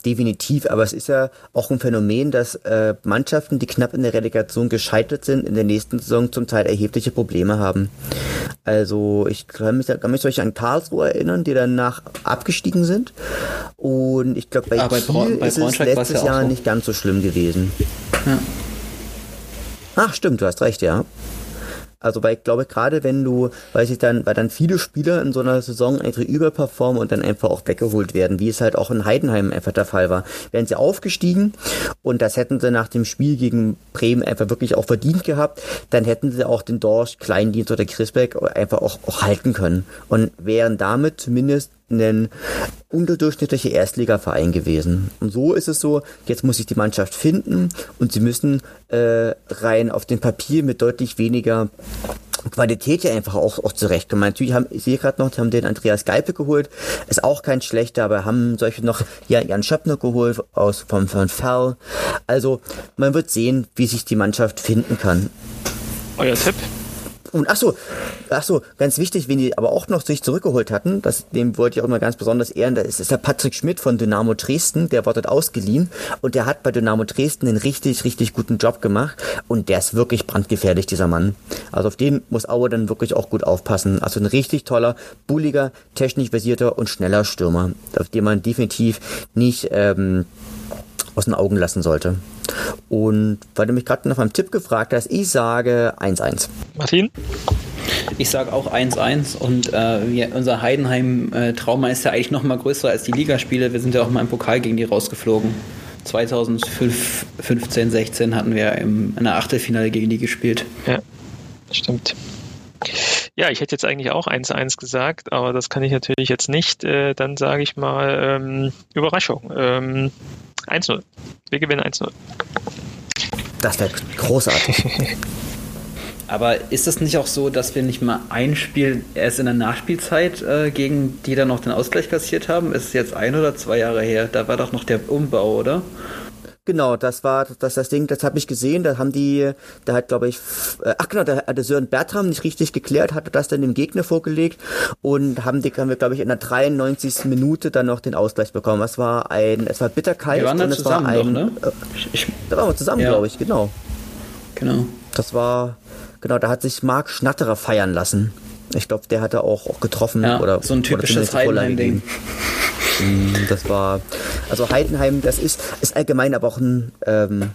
Definitiv. Aber es ist ja auch ein Phänomen, dass äh, Mannschaften, die knapp in der Relegation gescheitert sind, in der nächsten Saison zum Teil erhebliche Probleme haben. Also ich kann mich, kann mich an Karlsruhe erinnern, die danach abgestiegen sind. Und ich glaube, bei, ah, bei, Kiel bei ist es letztes Jahr so. nicht ganz so schlimm gewesen. Ja. Ach, stimmt, du hast recht, ja. Also weil ich glaube gerade wenn du, weiß ich dann, weil dann viele Spieler in so einer Saison einfach überperformen und dann einfach auch weggeholt werden, wie es halt auch in Heidenheim einfach der Fall war. Wären sie aufgestiegen und das hätten sie nach dem Spiel gegen Bremen einfach wirklich auch verdient gehabt, dann hätten sie auch den Dorsch, Kleindienst oder Chrisbeck einfach auch, auch halten können und wären damit zumindest ein unterdurchschnittlicher Erstligaverein gewesen. Und so ist es so, jetzt muss sich die Mannschaft finden und sie müssen äh, rein auf dem Papier mit deutlich weniger Qualität ja einfach auch, auch zurechtkommen. Natürlich haben, ich sehe gerade noch, die haben den Andreas Geipe geholt, ist auch kein schlechter, aber haben solche noch ja, Jan Schöppner geholt aus vom, von Ferl. Also man wird sehen, wie sich die Mannschaft finden kann. Euer Tipp? Und ach so, ach so, ganz wichtig, wen die aber auch noch sich zurückgeholt hatten, das, dem wollte ich auch mal ganz besonders ehren, das ist der Patrick Schmidt von Dynamo Dresden, der wurde dort ausgeliehen und der hat bei Dynamo Dresden einen richtig, richtig guten Job gemacht und der ist wirklich brandgefährlich, dieser Mann. Also auf den muss Aue dann wirklich auch gut aufpassen. Also ein richtig toller, bulliger, technisch versierter und schneller Stürmer, auf den man definitiv nicht ähm, aus den Augen lassen sollte. Und weil du mich gerade nach meinem Tipp gefragt hast, ich sage 1-1. Martin? Ich sage auch 1-1 und äh, unser Heidenheim-Trauma ist ja eigentlich noch mal größer als die Ligaspiele. Wir sind ja auch mal im Pokal gegen die rausgeflogen. 2015, 16 hatten wir im, in der Achtelfinale gegen die gespielt. Ja, stimmt. Ja, ich hätte jetzt eigentlich auch 1-1 gesagt, aber das kann ich natürlich jetzt nicht. Äh, dann sage ich mal ähm, Überraschung. Ähm, 1-0. Wir gewinnen 1-0. Das wäre großartig. Aber ist es nicht auch so, dass wir nicht mal ein Spiel erst in der Nachspielzeit äh, gegen die dann noch den Ausgleich kassiert haben? Ist es jetzt ein oder zwei Jahre her? Da war doch noch der Umbau, oder? Genau, das war das, das Ding, das habe ich gesehen, da haben die, da hat glaube ich, äh, ach genau, da hatte Sören Bertram nicht richtig geklärt, hatte das dann dem Gegner vorgelegt und haben die, haben wir glaube ich in der 93. Minute dann noch den Ausgleich bekommen. Es war ein, es war bitterkalt und es war ein, doch, ne? Äh, da waren wir zusammen, ja. glaube ich, genau. Genau. Das war, genau, da hat sich Marc Schnatterer feiern lassen. Ich glaube, der hatte auch, auch getroffen ja, oder so ein typisches Heidenheim-Ding. Mm, das war, also Heidenheim, das ist, ist allgemein aber auch ein, ähm,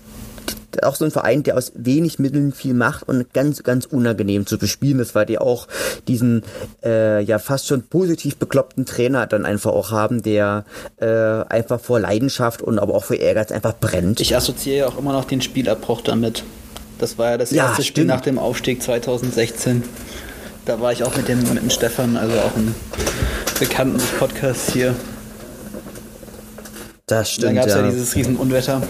auch so ein Verein, der aus wenig Mitteln viel macht und ganz, ganz unangenehm zu bespielen ist, weil die auch diesen äh, ja fast schon positiv bekloppten Trainer dann einfach auch haben, der äh, einfach vor Leidenschaft und aber auch vor Ehrgeiz einfach brennt. Ich assoziiere auch immer noch den Spielabbruch damit. Das war ja das erste ja, Spiel nach dem Aufstieg 2016. Da war ich auch mit dem, mit dem Stefan, also auch ein bekannten Podcast hier. Das stimmt. Dann gab es ja. ja dieses Riesenunwetter.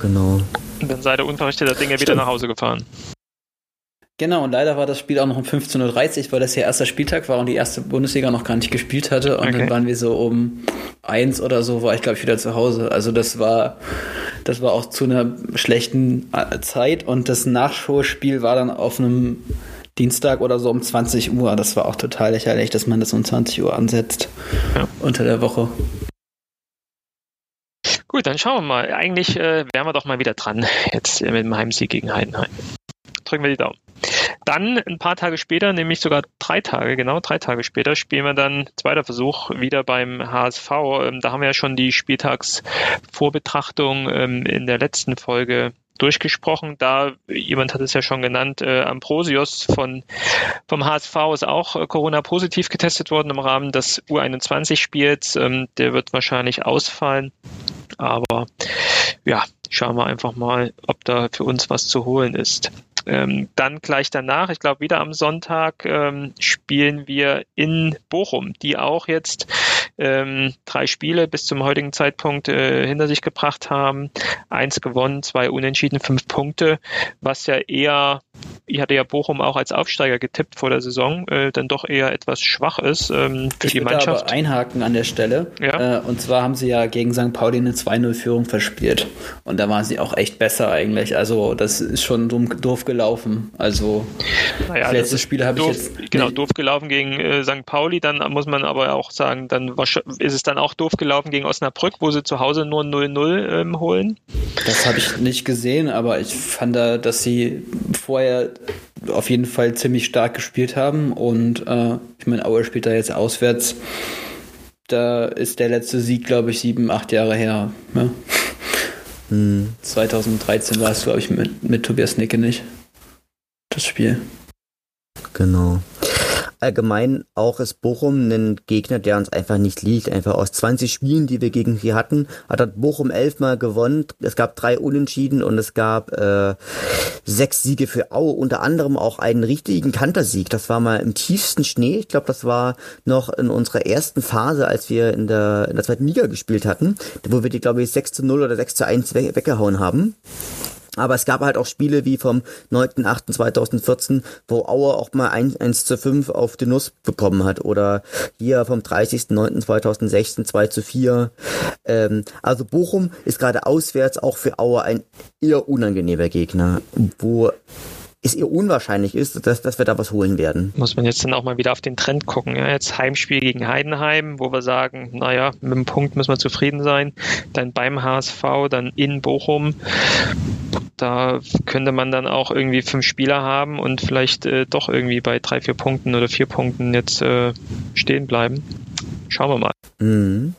Genau. Und dann seid ihr unverrichteter Dinge wieder nach Hause gefahren. Genau, und leider war das Spiel auch noch um 15.30 Uhr, weil das ja erster Spieltag war und die erste Bundesliga noch gar nicht gespielt hatte. Und okay. dann waren wir so um eins oder so, war ich glaube ich wieder zu Hause. Also das war, das war auch zu einer schlechten Zeit und das Nachschulspiel war dann auf einem Dienstag oder so um 20 Uhr. Das war auch total lächerlich, dass man das um 20 Uhr ansetzt ja. unter der Woche. Gut, dann schauen wir mal. Eigentlich äh, wären wir doch mal wieder dran jetzt mit dem Heimsieg gegen Heidenheim. Drücken wir die Daumen. Dann ein paar Tage später, nämlich sogar drei Tage, genau drei Tage später, spielen wir dann zweiter Versuch wieder beim HSV. Ähm, da haben wir ja schon die Spieltagsvorbetrachtung ähm, in der letzten Folge durchgesprochen. Da, jemand hat es ja schon genannt, äh, Ambrosius von, vom HSV ist auch äh, Corona-positiv getestet worden im Rahmen des U21-Spiels. Ähm, der wird wahrscheinlich ausfallen. Aber ja, schauen wir einfach mal, ob da für uns was zu holen ist. Ähm, dann gleich danach, ich glaube wieder am Sonntag, ähm, spielen wir in Bochum, die auch jetzt ähm, drei Spiele bis zum heutigen Zeitpunkt äh, hinter sich gebracht haben. Eins gewonnen, zwei unentschieden, fünf Punkte, was ja eher, ich hatte ja Bochum auch als Aufsteiger getippt vor der Saison, äh, dann doch eher etwas schwach ist ähm, für ich die Mannschaft. Aber einhaken an der Stelle. Ja. Äh, und zwar haben sie ja gegen St. Pauli eine 2-0-Führung verspielt. Und da waren sie auch echt besser eigentlich. Also das ist schon doof gelaufen. Also Naja, das letzte Spiel habe ich jetzt. Genau, doof gelaufen gegen äh, St. Pauli, dann muss man aber auch sagen, dann ist es dann auch doof gelaufen gegen Osnabrück, wo sie zu Hause nur 0-0 ähm, holen. Das habe ich nicht gesehen, aber ich fand da, dass sie vorher auf jeden Fall ziemlich stark gespielt haben und äh, ich meine, Aue spielt da jetzt auswärts. Da ist der letzte Sieg, glaube ich, sieben, acht Jahre her. Ja? Hm. 2013 war es, glaube ich, mit, mit Tobias Nicke nicht. Das Spiel. Genau allgemein auch ist Bochum ein Gegner, der uns einfach nicht liegt. Einfach aus 20 Spielen, die wir gegen sie hatten, hat Bochum elfmal gewonnen. Es gab drei Unentschieden und es gab äh, sechs Siege für Aue, unter anderem auch einen richtigen Kantersieg. Das war mal im tiefsten Schnee. Ich glaube, das war noch in unserer ersten Phase, als wir in der, in der zweiten Liga gespielt hatten, wo wir die, glaube ich, 6 zu 0 oder 6 zu 1 weggehauen haben. Aber es gab halt auch Spiele wie vom 9.8.2014, wo Auer auch mal 1, 1 zu 5 auf den Nuss bekommen hat. Oder hier vom 30.9.2016 2 zu 4. Ähm, also Bochum ist gerade auswärts auch für Auer ein eher unangenehmer Gegner, wo es eher unwahrscheinlich ist, dass, dass wir da was holen werden. Muss man jetzt dann auch mal wieder auf den Trend gucken. Ja, jetzt Heimspiel gegen Heidenheim, wo wir sagen, naja, mit dem Punkt müssen wir zufrieden sein. Dann beim HSV, dann in Bochum. Da könnte man dann auch irgendwie fünf Spieler haben und vielleicht äh, doch irgendwie bei drei, vier Punkten oder vier Punkten jetzt äh, stehen bleiben. Schauen wir mal. Mhm.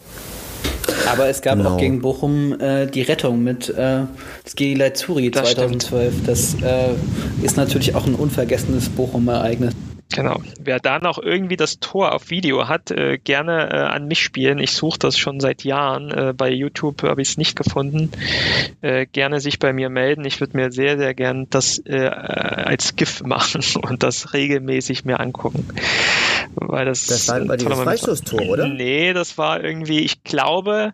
Aber es gab genau. auch gegen Bochum äh, die Rettung mit äh, Skilai Zuri 2012. Stimmt. Das äh, ist natürlich auch ein unvergessenes Bochum-Ereignis. Genau. Wer da noch irgendwie das Tor auf Video hat, äh, gerne äh, an mich spielen. Ich suche das schon seit Jahren. Äh, bei YouTube habe ich es nicht gefunden. Äh, gerne sich bei mir melden. Ich würde mir sehr, sehr gern das äh, als GIF machen und das regelmäßig mir angucken. Weil das, das war bei dieses Freistoßtor, oder? Nee, das war irgendwie, ich glaube,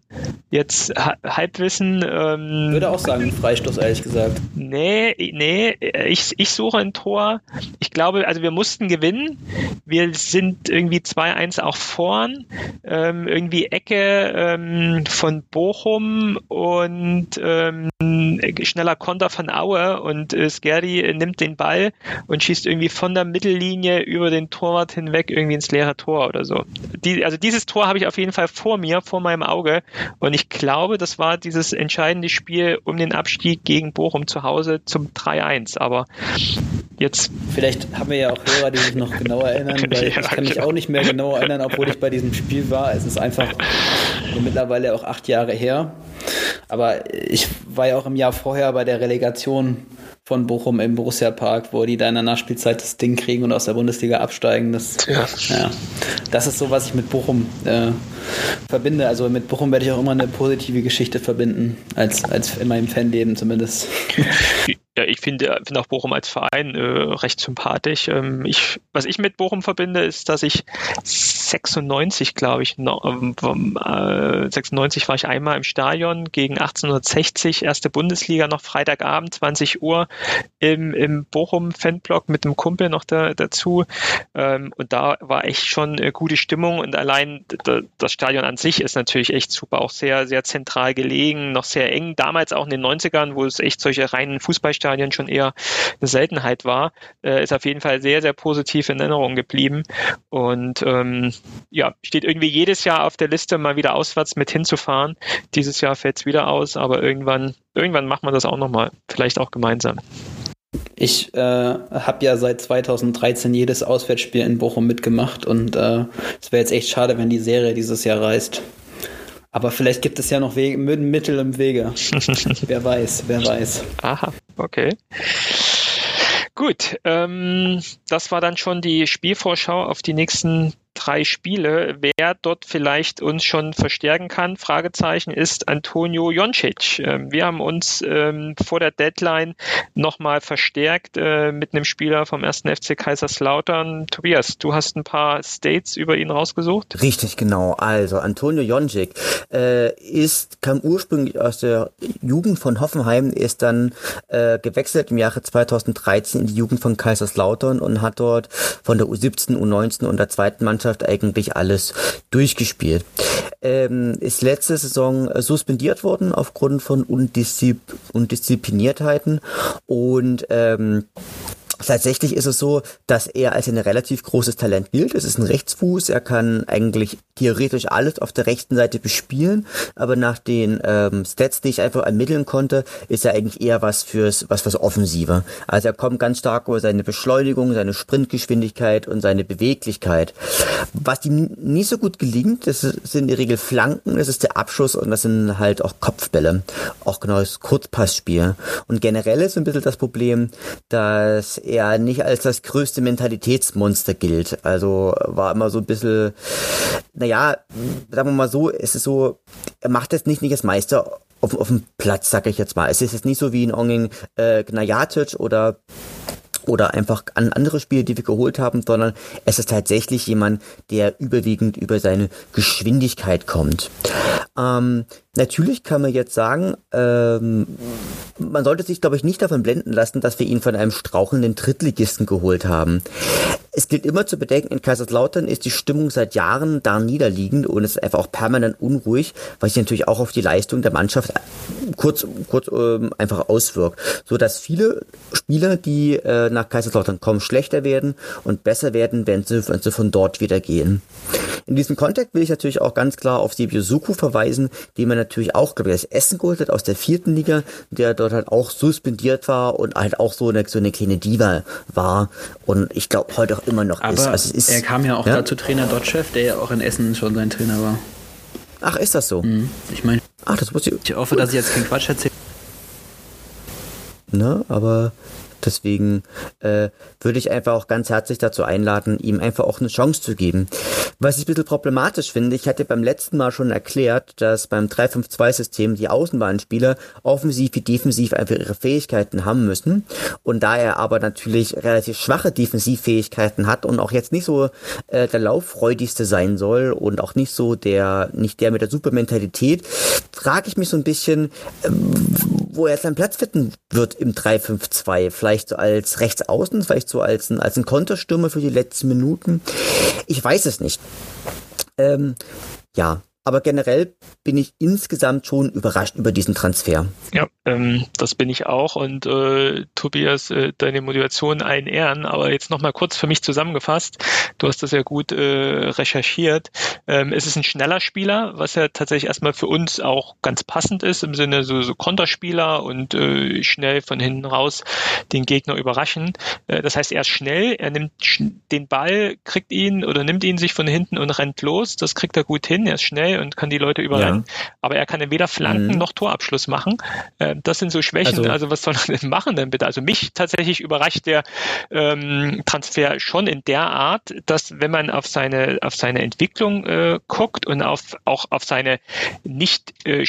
jetzt Halbwissen. Ähm, würde auch sagen, Freistoß, ehrlich gesagt. Nee, nee, ich, ich suche ein Tor. Ich glaube, also wir mussten gewinnen. Wir sind irgendwie 2-1 auch vorn. Ähm, irgendwie Ecke ähm, von Bochum und ähm, schneller Konter von Aue und äh, Skerdi nimmt den Ball und schießt irgendwie von der Mittellinie über den Torwart hinweg irgendwie ins leere Tor oder so. Die, also dieses Tor habe ich auf jeden Fall vor mir, vor meinem Auge und ich glaube, das war dieses entscheidende Spiel um den Abstieg gegen Bochum zu Hause zum 3-1. Aber jetzt. Vielleicht haben wir ja auch Hörer, die sich noch genauer erinnern, weil ja, ich kann mich genau. auch nicht mehr genau erinnern, obwohl ich bei diesem Spiel war. Es ist einfach mittlerweile auch acht Jahre her. Aber ich war ja auch im Jahr vorher bei der Relegation von Bochum im Borussia Park, wo die da in der Nachspielzeit das Ding kriegen und aus der Bundesliga absteigen. Das, ja. ja das ist so, was ich mit Bochum äh, verbinde. Also mit Bochum werde ich auch immer eine positive Geschichte verbinden, als, als in meinem Fanleben zumindest. Ja, ich finde, finde auch Bochum als Verein äh, recht sympathisch. Ähm, ich, was ich mit Bochum verbinde, ist, dass ich 96, glaube ich, noch, ähm, äh, 96 war ich einmal im Stadion gegen 1860, erste Bundesliga, noch Freitagabend, 20 Uhr im, im Bochum-Fanblock mit einem Kumpel noch da, dazu. Ähm, und da war echt schon äh, gute Stimmung und allein das Stadion an sich ist natürlich echt super, auch sehr, sehr zentral gelegen, noch sehr eng. Damals auch in den 90ern, wo es echt solche reinen Fußball Stadien schon eher eine Seltenheit war, äh, ist auf jeden Fall sehr, sehr positiv in Erinnerung geblieben. Und ähm, ja, steht irgendwie jedes Jahr auf der Liste, mal wieder auswärts mit hinzufahren. Dieses Jahr fällt es wieder aus, aber irgendwann, irgendwann macht man das auch nochmal, vielleicht auch gemeinsam. Ich äh, habe ja seit 2013 jedes Auswärtsspiel in Bochum mitgemacht und äh, es wäre jetzt echt schade, wenn die Serie dieses Jahr reist. Aber vielleicht gibt es ja noch Wege, Mittel im Wege. wer weiß, wer weiß. Aha, okay. Gut, ähm, das war dann schon die Spielvorschau auf die nächsten drei Spiele. Wer dort vielleicht uns schon verstärken kann, Fragezeichen, ist Antonio Joncic. Ähm, wir haben uns ähm, vor der Deadline nochmal verstärkt äh, mit einem Spieler vom ersten FC Kaiserslautern. Tobias, du hast ein paar States über ihn rausgesucht? Richtig, genau. Also Antonio Joncic äh, ist, kam ursprünglich aus der Jugend von Hoffenheim, ist dann äh, gewechselt im Jahre 2013 in die Jugend von Kaiserslautern und hat dort von der U17, U19 und der zweiten Mannschaft Mannschaft eigentlich alles durchgespielt. Ähm, ist letzte Saison suspendiert worden aufgrund von Undiszi Undiszipliniertheiten und ähm, Tatsächlich ist es so, dass er als ein relativ großes Talent gilt. Es ist ein Rechtsfuß, er kann eigentlich theoretisch alles auf der rechten Seite bespielen, aber nach den ähm, Stats, die ich einfach ermitteln konnte, ist er eigentlich eher was fürs was fürs Offensive. Also er kommt ganz stark über seine Beschleunigung, seine Sprintgeschwindigkeit und seine Beweglichkeit. Was ihm nicht so gut gelingt, das sind in der Regel Flanken, das ist der Abschuss und das sind halt auch Kopfbälle, auch genau das Kurzpassspiel. Und generell ist ein bisschen das Problem, dass er nicht als das größte Mentalitätsmonster gilt. Also war immer so ein bisschen, naja, sagen wir mal so, es ist so, er macht jetzt nicht, nicht als Meister auf, auf dem Platz, sag ich jetzt mal. Es ist jetzt nicht so wie in Onging äh, Gnajatic oder oder einfach an andere Spiele, die wir geholt haben, sondern es ist tatsächlich jemand, der überwiegend über seine Geschwindigkeit kommt. Ähm, natürlich kann man jetzt sagen, ähm, man sollte sich, glaube ich, nicht davon blenden lassen, dass wir ihn von einem strauchelnden Drittligisten geholt haben. Es gilt immer zu bedenken, in Kaiserslautern ist die Stimmung seit Jahren da niederliegend und es ist einfach auch permanent unruhig, was sich natürlich auch auf die Leistung der Mannschaft kurz, kurz ähm, einfach auswirkt. So dass viele Spieler, die äh, nach Kaiserslautern kommen, schlechter werden und besser werden, wenn sie, wenn sie von dort wieder gehen. In diesem Kontext will ich natürlich auch ganz klar auf Sibio Suku verweisen, den man natürlich auch, glaube ich, das Essen geholt hat aus der vierten Liga, der dort halt auch suspendiert war und halt auch so eine, so eine kleine Diva war. Und ich glaube heute auch immer noch Aber ist. Also ist. Er kam ja auch ja? dazu Trainer Dotchev, der ja auch in Essen schon sein Trainer war. Ach, ist das so? Mhm. Ich meine, ach, das wusste ich. Ich hoffe, dass ich jetzt keinen Quatsch erzähle. Ne, aber Deswegen äh, würde ich einfach auch ganz herzlich dazu einladen, ihm einfach auch eine Chance zu geben. Was ich ein bisschen problematisch finde, ich hatte beim letzten Mal schon erklärt, dass beim 3-5-2-System die Außenbahnspieler offensiv wie defensiv einfach ihre Fähigkeiten haben müssen. Und da er aber natürlich relativ schwache Defensivfähigkeiten hat und auch jetzt nicht so äh, der lauffreudigste sein soll und auch nicht so der, nicht der mit der Supermentalität, frage ich mich so ein bisschen, äh, wo er seinen Platz finden wird im 3-5-2. Vielleicht so als Rechtsaußen, vielleicht so als ein, als ein Konterstürmer für die letzten Minuten. Ich weiß es nicht. Ähm, ja, aber generell bin ich insgesamt schon überrascht über diesen Transfer. Ja, ähm, das bin ich auch. Und äh, Tobias, äh, deine Motivation allen Ehren. Aber jetzt nochmal kurz für mich zusammengefasst. Du hast das ja gut äh, recherchiert. Ähm, es ist ein schneller Spieler, was ja tatsächlich erstmal für uns auch ganz passend ist, im Sinne so, so Konterspieler und äh, schnell von hinten raus den Gegner überraschen. Äh, das heißt, er ist schnell, er nimmt den Ball, kriegt ihn oder nimmt ihn sich von hinten und rennt los. Das kriegt er gut hin. Er ist schnell und kann die Leute überrennen. Ja. Aber er kann weder Flanken mhm. noch Torabschluss machen. Äh, das sind so Schwächen. Also, also, was soll er denn machen denn bitte? Also mich tatsächlich überrascht der ähm, Transfer schon in der Art, dass wenn man auf seine auf seine Entwicklung äh, guckt und auf auch auf seine nicht äh,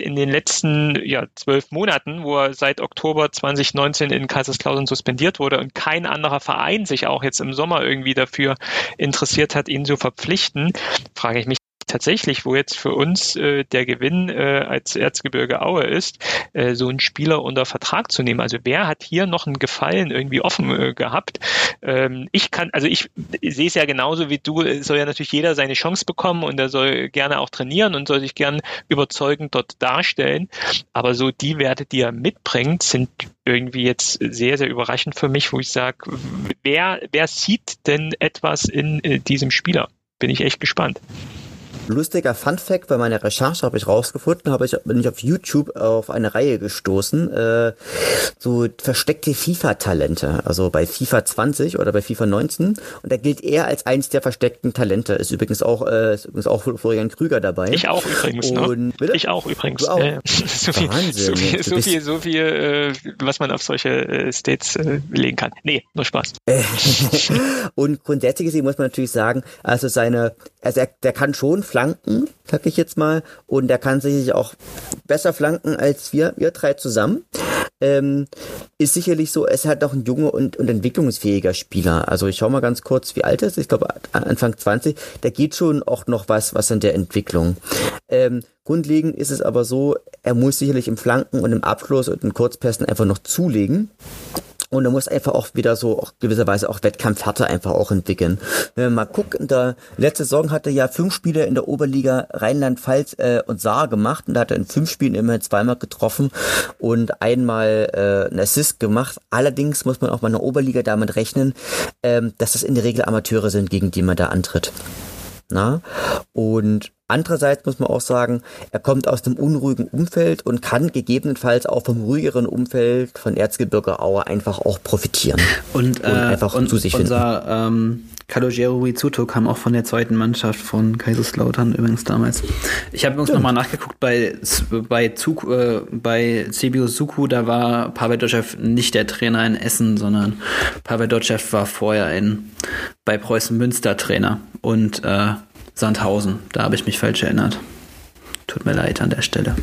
in den letzten ja zwölf Monaten, wo er seit Oktober 2019 in Kaiserslautern suspendiert wurde und kein anderer Verein sich auch jetzt im Sommer irgendwie dafür interessiert hat, ihn zu verpflichten, frage ich mich tatsächlich, wo jetzt für uns äh, der Gewinn äh, als Erzgebirge Aue ist, äh, so einen Spieler unter Vertrag zu nehmen. Also wer hat hier noch einen Gefallen irgendwie offen äh, gehabt? Ähm, ich kann, also ich sehe es ja genauso wie du, soll ja natürlich jeder seine Chance bekommen und er soll gerne auch trainieren und soll sich gern überzeugend dort darstellen. Aber so die Werte, die er mitbringt, sind irgendwie jetzt sehr, sehr überraschend für mich, wo ich sage, wer, wer sieht denn etwas in äh, diesem Spieler? Bin ich echt gespannt lustiger Fun Fact, bei meiner Recherche habe ich rausgefunden, habe ich, bin ich auf YouTube auf eine Reihe gestoßen, äh, so versteckte FIFA-Talente, also bei FIFA 20 oder bei FIFA 19 und da gilt er als eins der versteckten Talente, ist übrigens auch, äh, ist übrigens auch Florian Krüger dabei. Ich auch übrigens, ne? und, ne? Ich auch übrigens. Auch? So viel, Wahnsinn. So viel, so viel, so viel äh, was man auf solche äh, States äh, legen kann. Nee, nur Spaß. und grundsätzlich gesehen muss man natürlich sagen, also seine, also er, der kann schon flanken, sag ich jetzt mal, und er kann sich auch besser flanken als wir, wir drei zusammen. Ähm, ist sicherlich so, es hat auch ein junger und, und entwicklungsfähiger Spieler. Also ich schau mal ganz kurz, wie alt er ist. Ich glaube Anfang 20. Da geht schon auch noch was, was an der Entwicklung. Ähm, grundlegend ist es aber so, er muss sicherlich im Flanken und im Abschluss und in Kurzpässen einfach noch zulegen. Und er muss einfach auch wieder so auch gewisserweise auch Wettkampfhärte einfach auch entwickeln. Wenn wir mal gucken, in der letzte Saison hat er ja fünf Spiele in der Oberliga Rheinland-Pfalz äh, und Saar gemacht und da hat er in fünf Spielen immerhin zweimal getroffen und einmal äh, einen Assist gemacht. Allerdings muss man auch mal in der Oberliga damit rechnen, ähm, dass das in der Regel Amateure sind, gegen die man da antritt. Na? Und andererseits muss man auch sagen, er kommt aus dem unruhigen Umfeld und kann gegebenenfalls auch vom ruhigeren Umfeld von Erzgebirge Aue einfach auch profitieren. Und, äh, und einfach und zu sich unser, finden. Ähm, Calogero Rizuto kam auch von der zweiten Mannschaft von Kaiserslautern übrigens damals. Ich habe übrigens ja. nochmal nachgeguckt bei bei, Zug, äh, bei CBU Suku, da war Pavel Dotschew nicht der Trainer in Essen, sondern Pavel Dotschew war vorher in bei Preußen Münster Trainer und äh, Sandhausen. Da habe ich mich falsch erinnert. Tut mir leid an der Stelle.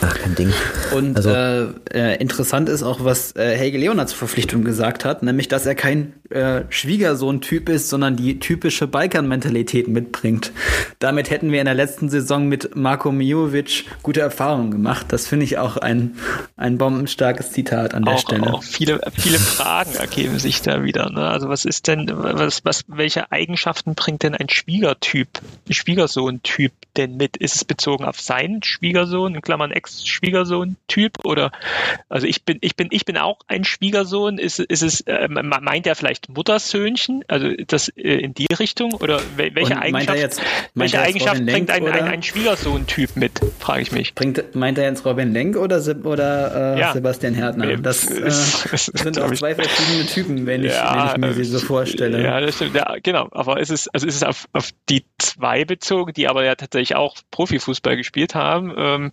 Ach, kein Ding. Und also, äh, äh, interessant ist auch, was äh, Helge Leonard zur Verpflichtung gesagt hat, nämlich, dass er kein äh, Schwiegersohn-Typ ist, sondern die typische Balkan-Mentalität mitbringt. Damit hätten wir in der letzten Saison mit Marko Mijovic gute Erfahrungen gemacht. Das finde ich auch ein, ein bombenstarkes Zitat an der auch, Stelle. Auch viele, viele Fragen ergeben sich da wieder. Ne? Also was ist denn, was, was, welche Eigenschaften bringt denn ein Schwiegertyp, Schwiegersohn-Typ denn mit? Ist es bezogen auf seinen Schwiegersohn, in Klammern Ex-Schwiegersohn-Typ? Oder also ich bin, ich bin, ich bin auch ein Schwiegersohn. Ist, ist es, äh, meint er vielleicht Muttersöhnchen? Also das äh, in die Richtung? Oder welche Und Eigenschaft, jetzt, welche Eigenschaft bringt ein, ein, ein Schwiegersohn-Typ mit, frage ich mich. Bringt, meint er jetzt Robin Lenk oder, oder äh, ja. Sebastian Härtner? Das äh, sind auch zwei verschiedene Typen, wenn ich, ja, wenn ich mir sie so vorstelle. Ja, das stimmt. Ja, genau. Aber es ist, also es ist auf, auf die zwei bezogen, die aber ja tatsächlich auch Profifußball gespielt haben. Ähm,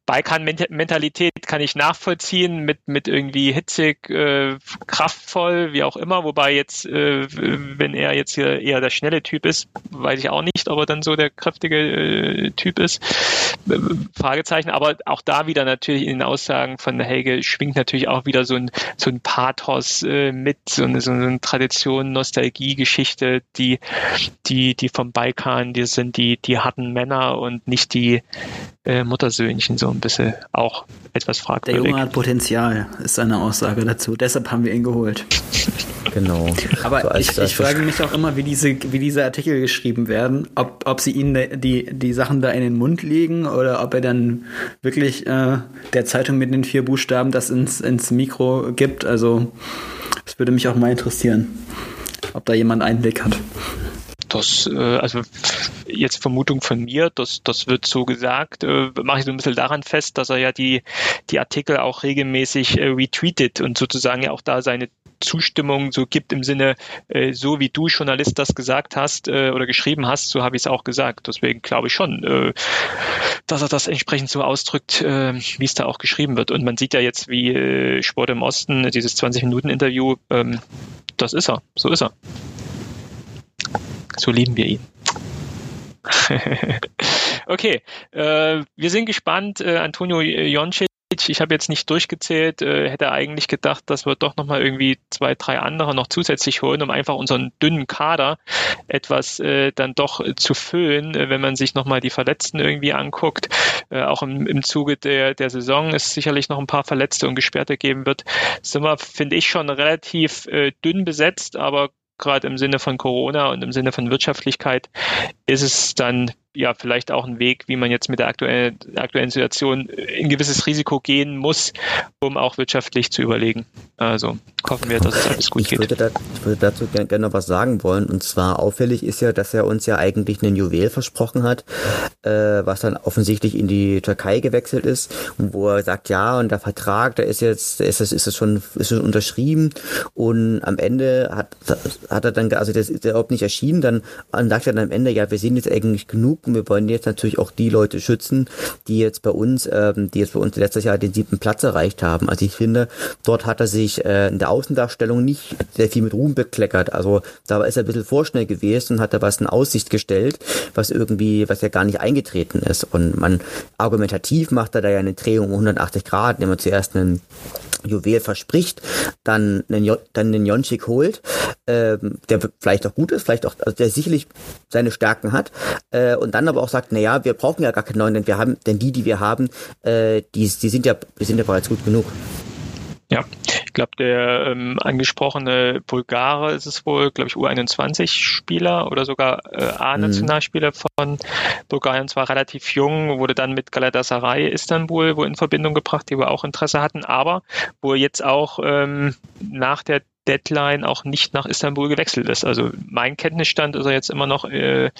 Balkan-Mentalität kann ich nachvollziehen mit, mit irgendwie hitzig, äh, kraftvoll, wie auch immer. Wobei jetzt, äh, wenn er jetzt hier eher der schnelle Typ ist, weiß ich auch nicht, ob er dann so der kräftige äh, Typ ist. Fragezeichen. Aber auch da wieder natürlich in den Aussagen von Helge schwingt natürlich auch wieder so ein, so ein Pathos äh, mit, so eine, so eine Tradition, Nostalgie-Geschichte, die, die, die vom Balkan, die sind die, die harten Männer und nicht die äh, Muttersöhnchen so ein bisschen auch etwas fragwürdig. Der Junge hat Potenzial, ist seine Aussage dazu. Deshalb haben wir ihn geholt. Genau. Aber so ich, ich frage mich auch immer, wie diese, wie diese Artikel geschrieben werden, ob, ob sie ihnen die, die Sachen da in den Mund legen oder ob er dann wirklich äh, der Zeitung mit den vier Buchstaben das ins, ins Mikro gibt. Also, das würde mich auch mal interessieren, ob da jemand Einblick hat. Das, äh, also jetzt Vermutung von mir, das, das wird so gesagt, äh, mache ich so ein bisschen daran fest, dass er ja die, die Artikel auch regelmäßig äh, retweetet und sozusagen ja auch da seine Zustimmung so gibt im Sinne, äh, so wie du Journalist das gesagt hast äh, oder geschrieben hast, so habe ich es auch gesagt. Deswegen glaube ich schon, äh, dass er das entsprechend so ausdrückt, äh, wie es da auch geschrieben wird. Und man sieht ja jetzt, wie äh, Sport im Osten, dieses 20-Minuten-Interview, ähm, das ist er, so ist er. So lieben wir ihn. okay, äh, wir sind gespannt. Äh, Antonio Joncic, ich habe jetzt nicht durchgezählt, äh, hätte eigentlich gedacht, dass wir doch nochmal irgendwie zwei, drei andere noch zusätzlich holen, um einfach unseren dünnen Kader etwas äh, dann doch zu füllen, äh, wenn man sich nochmal die Verletzten irgendwie anguckt. Äh, auch im, im Zuge der, der Saison ist sicherlich noch ein paar Verletzte und Gesperrte geben wird. Sind wir, finde ich, schon relativ äh, dünn besetzt, aber gerade im Sinne von Corona und im Sinne von Wirtschaftlichkeit, ist es dann ja vielleicht auch ein Weg, wie man jetzt mit der aktuellen, aktuellen Situation ein gewisses Risiko gehen muss, um auch wirtschaftlich zu überlegen. Also hoffen wir, dass es alles gut ich geht. Würde da, ich würde dazu gerne gern noch was sagen wollen. Und zwar auffällig ist ja, dass er uns ja eigentlich einen Juwel versprochen hat, äh, was dann offensichtlich in die Türkei gewechselt ist und wo er sagt, ja, und der Vertrag, da ist jetzt, ist es, ist schon, ist schon unterschrieben und am Ende hat, hat er dann, also das ist überhaupt nicht erschienen, dann sagt er dann am Ende, ja, wir sind jetzt eigentlich genug und wir wollen jetzt natürlich auch die Leute schützen, die jetzt bei uns, ähm, die jetzt bei uns letztes Jahr den siebten Platz erreicht haben. Also ich finde, dort hat er sich äh, in der Außendarstellung nicht sehr viel mit Ruhm bekleckert. Also da ist er ein bisschen vorschnell gewesen und hat da was in Aussicht gestellt, was irgendwie, was ja gar nicht eingetreten ist. Und man argumentativ macht er da ja eine Drehung um 180 Grad, indem man zuerst einen Juwel verspricht, dann einen, dann einen Jonchik holt, ähm, der vielleicht auch gut ist, vielleicht auch, also der sicherlich seine Stärken hat, äh, und dann aber auch sagt, na ja, wir brauchen ja gar keinen neuen, denn wir haben, denn die, die wir haben, äh, die, die sind ja, die sind ja bereits gut genug. Ja, Ich glaube, der ähm, angesprochene Bulgare ist es wohl, glaube ich, U21-Spieler oder sogar äh, A-Nationalspieler mhm. von Bulgarien, zwar relativ jung, wurde dann mit Galatasaray Istanbul wo in Verbindung gebracht, die wir auch Interesse hatten, aber wo jetzt auch ähm, nach der Deadline auch nicht nach Istanbul gewechselt ist. Also mein Kenntnisstand ist er jetzt immer noch äh,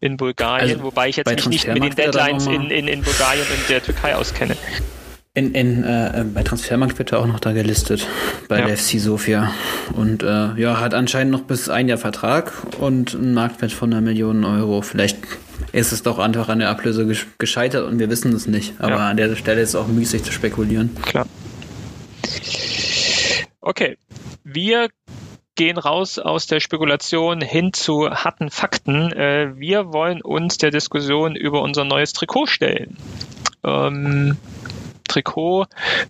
in Bulgarien, also wobei ich jetzt mich nicht mit den Deadlines in, in, in Bulgarien und der Türkei auskenne. In, in, äh, bei Transfermarkt wird er auch noch da gelistet, bei ja. der FC Sofia. Und äh, ja, hat anscheinend noch bis ein Jahr Vertrag und einen Marktwert von einer Million Euro. Vielleicht ist es doch einfach an der Ablöse gescheitert und wir wissen es nicht. Aber ja. an der Stelle ist es auch müßig zu spekulieren. Klar. Okay, wir gehen raus aus der Spekulation hin zu harten Fakten. Äh, wir wollen uns der Diskussion über unser neues Trikot stellen. Ähm, Trikot.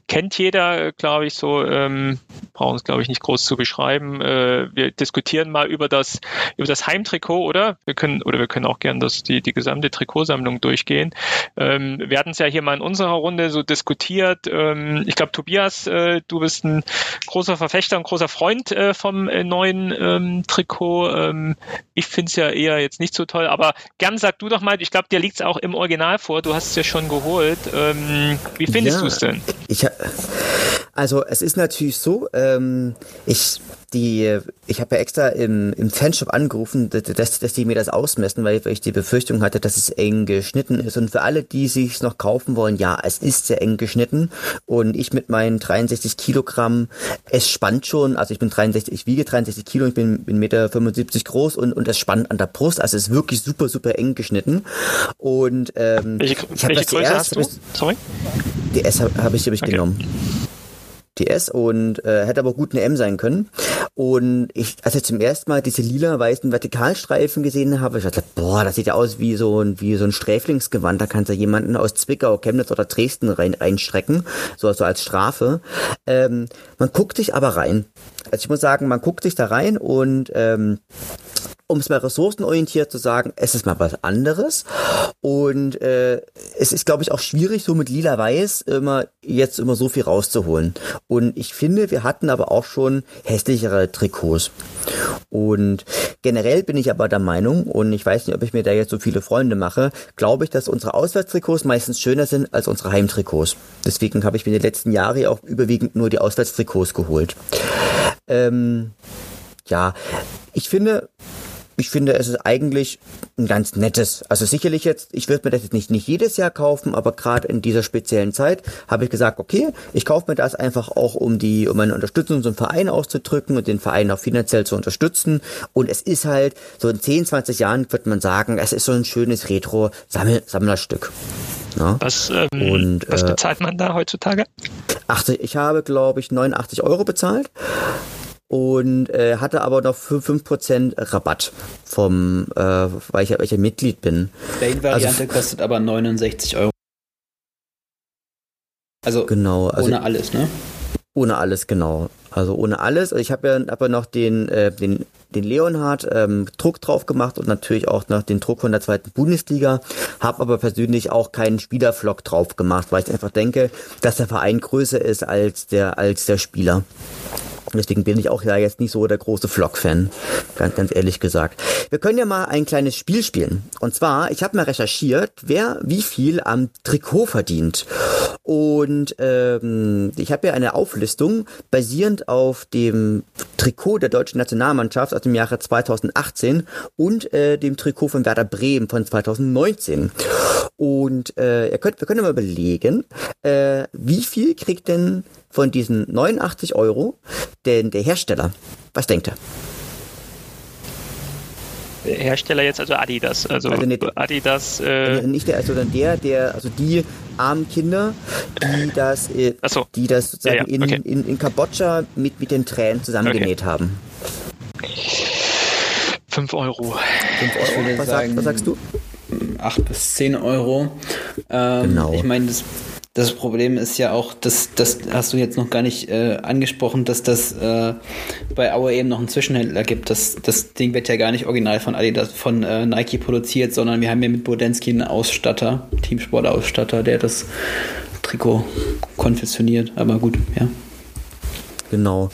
Kennt jeder, glaube ich, so, ähm, brauchen es, glaube ich, nicht groß zu beschreiben. Äh, wir diskutieren mal über das, über das Heimtrikot, oder? Wir können, oder wir können auch gern das, die, die gesamte Trikotsammlung durchgehen. Ähm, wir hatten es ja hier mal in unserer Runde so diskutiert. Ähm, ich glaube, Tobias, äh, du bist ein großer Verfechter, ein großer Freund äh, vom äh, neuen ähm, Trikot. Ähm, ich finde es ja eher jetzt nicht so toll, aber gern sag du doch mal, ich glaube, dir liegt es auch im Original vor, du hast es ja schon geholt. Ähm, wie findest findest ja, du es denn? Ich, also es ist natürlich so, ähm, ich die, ich habe ja extra im, im Fanshop angerufen, dass, dass die mir das ausmessen, weil, weil ich die Befürchtung hatte, dass es eng geschnitten ist. Und für alle, die sich noch kaufen wollen, ja, es ist sehr eng geschnitten. Und ich mit meinen 63 Kilogramm, es spannt schon, also ich bin 63, ich wiege 63 Kilo, ich bin, bin Meter 75 groß und, und es spannt an der Brust. Also es ist wirklich super, super eng geschnitten. Und ähm, welche, ich habe das die erste, Sorry? Die S habe hab ich, hab ich okay. genommen. DS und äh, hätte aber gut eine M sein können. Und ich, als ich zum ersten Mal diese lila-weißen Vertikalstreifen gesehen habe, ich dachte, boah, das sieht ja aus wie so ein, wie so ein Sträflingsgewand. Da kannst du jemanden aus Zwickau, Chemnitz oder Dresden rein, reinstrecken, so, so als Strafe. Ähm, man guckt sich aber rein. Also ich muss sagen, man guckt sich da rein und ähm, um es mal ressourcenorientiert zu sagen, es ist mal was anderes. Und äh, es ist, glaube ich, auch schwierig, so mit lila-weiß immer jetzt immer so viel rauszuholen. Und ich finde, wir hatten aber auch schon hässlichere Trikots. Und generell bin ich aber der Meinung, und ich weiß nicht, ob ich mir da jetzt so viele Freunde mache, glaube ich, dass unsere Auswärtstrikots meistens schöner sind als unsere Heimtrikots. Deswegen habe ich mir die letzten Jahre auch überwiegend nur die Auswärtstrikots geholt. Ähm, ja, ich finde, ich finde, es ist eigentlich ein ganz nettes. Also sicherlich jetzt, ich würde mir das jetzt nicht, nicht jedes Jahr kaufen, aber gerade in dieser speziellen Zeit habe ich gesagt, okay, ich kaufe mir das einfach auch, um die, um meine Unterstützung zum Verein auszudrücken und den Verein auch finanziell zu unterstützen. Und es ist halt, so in 10, 20 Jahren wird man sagen, es ist so ein schönes Retro-Sammlerstück. Ja. Was, ähm, und, was äh, bezahlt man da heutzutage? 80, ich habe, glaube ich, 89 Euro bezahlt und äh, hatte aber noch 5% Rabatt vom, äh, weil ich, weil ich ja Mitglied bin. Plain-Variante also, kostet aber 69 Euro. Also, genau, also ohne alles, ne? Ohne alles, genau. Also ohne alles. Ich habe ja aber noch den, äh, den, den Leonhard ähm, Druck drauf gemacht und natürlich auch noch den Druck von der zweiten Bundesliga. Habe aber persönlich auch keinen Spielervlog drauf gemacht, weil ich einfach denke, dass der Verein größer ist als der, als der Spieler. Deswegen bin ich auch ja jetzt nicht so der große Flock-Fan, ganz, ganz ehrlich gesagt. Wir können ja mal ein kleines Spiel spielen. Und zwar, ich habe mal recherchiert, wer wie viel am Trikot verdient. Und ähm, ich habe ja eine Auflistung basierend auf dem Trikot der deutschen Nationalmannschaft aus dem Jahre 2018 und äh, dem Trikot von Werder Bremen von 2019. Und äh, ihr könnt, wir können mal überlegen, äh, wie viel kriegt denn von diesen 89 Euro denn der Hersteller? Was denkt er? Hersteller jetzt also Adidas, also, also nicht, Adidas. Äh nicht der, also dann der, der, also die armen Kinder, die das, äh, so. die das sozusagen ja, ja. Okay. In, in, in Kambodscha mit mit den Tränen zusammengenäht okay. haben. 5 Euro. 5 Euro. Was, sagen, was sagst du? 8 bis 10 Euro. Ähm, genau. Ich meine, das das Problem ist ja auch, dass das hast du jetzt noch gar nicht äh, angesprochen, dass das äh, bei Auer eben noch einen Zwischenhändler gibt. Das, das Ding wird ja gar nicht original von Adidas, von äh, Nike produziert, sondern wir haben ja mit Bodensky einen Ausstatter, Teamsport-Ausstatter, der das Trikot konfektioniert. Aber gut, ja. Genau.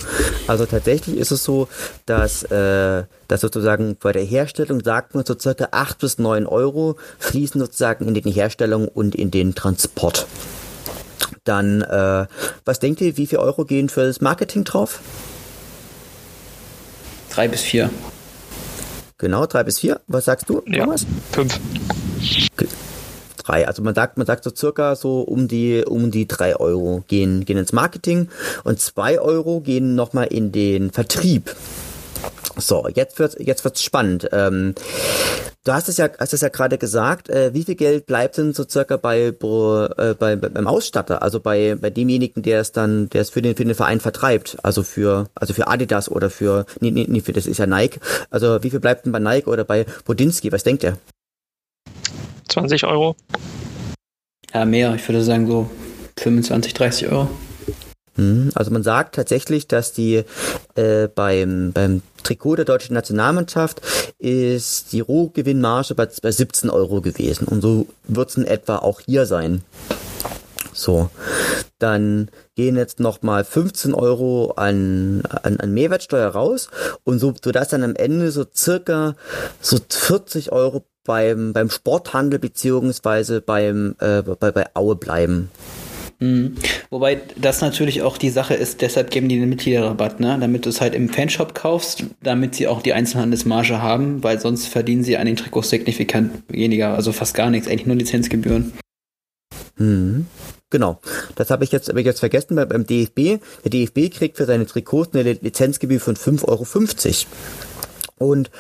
Also tatsächlich ist es so, dass, äh, dass sozusagen bei der Herstellung sagt man so circa 8 bis 9 Euro fließen sozusagen in die Herstellung und in den Transport. Dann, äh, was denkt ihr, wie viel Euro gehen für das Marketing drauf? Drei bis vier. Genau, drei bis vier. Was sagst du, ja, Thomas? Fünf. Drei. Also man sagt, man sagt so circa so um die um die drei Euro gehen gehen ins Marketing und zwei Euro gehen nochmal in den Vertrieb. So, jetzt wird jetzt wird's spannend. Ähm, du hast es ja hast es ja gerade gesagt. Äh, wie viel Geld bleibt denn so circa bei, äh, bei beim Ausstatter, also bei bei demjenigen, der es dann der es für den für den Verein vertreibt, also für also für Adidas oder für nee, nee, nee für das ist ja Nike. Also wie viel bleibt denn bei Nike oder bei Bodinski? Was denkt ihr? 20 Euro. Ja, mehr. Ich würde sagen so 25, 30 Euro. Hm, also man sagt tatsächlich, dass die äh, beim, beim Trikot der deutschen Nationalmannschaft ist die Rohgewinnmarge bei, bei 17 Euro gewesen. Und so wird es in etwa auch hier sein. So, dann gehen jetzt nochmal 15 Euro an, an, an Mehrwertsteuer raus und so, sodass dann am Ende so circa so 40 Euro beim, beim Sporthandel beziehungsweise beim, äh, bei, bei Aue bleiben. Mhm. Wobei das natürlich auch die Sache ist, deshalb geben die den Mitgliederrabatt, ne? damit du es halt im Fanshop kaufst, damit sie auch die Einzelhandelsmarge haben, weil sonst verdienen sie an den Trikots signifikant weniger, also fast gar nichts, eigentlich nur Lizenzgebühren. Mhm. Genau, das habe ich jetzt, hab ich jetzt vergessen beim DFB. Der DFB kriegt für seine Trikots eine Lizenzgebühr von 5,50 Euro. Und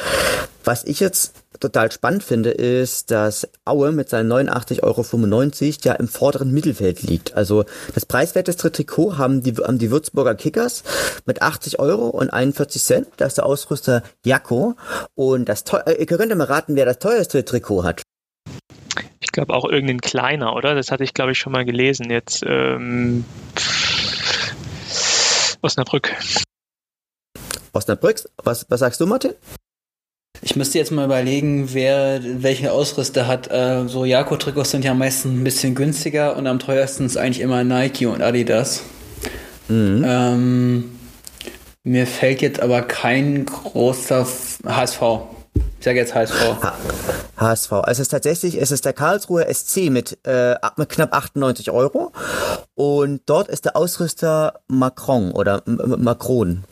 was ich jetzt total spannend finde, ist, dass Aue mit seinen 89,95 Euro ja im vorderen Mittelfeld liegt. Also das preiswerteste Trikot haben die, haben die Würzburger Kickers mit 80 Euro und 41 Cent. Da ist der Ausrüster Jakko. Und das äh, ihr könnt mal raten, wer das teuerste Trikot hat. Ich glaube auch irgendein kleiner, oder? Das hatte ich, glaube ich, schon mal gelesen. Jetzt ähm, Osnabrück. Osnabrück? Was, was sagst du, Martin? Ich müsste jetzt mal überlegen, wer welche Ausrüster hat. Äh, so Jako-Trikots sind ja meistens ein bisschen günstiger und am teuersten ist eigentlich immer Nike und Adidas. Mhm. Ähm, mir fällt jetzt aber kein großer HSV. Ich sage jetzt HSV. HSV. Also es ist tatsächlich, es ist der Karlsruher SC mit, äh, mit knapp 98 Euro. Und dort ist der Ausrüster Macron oder M Macron.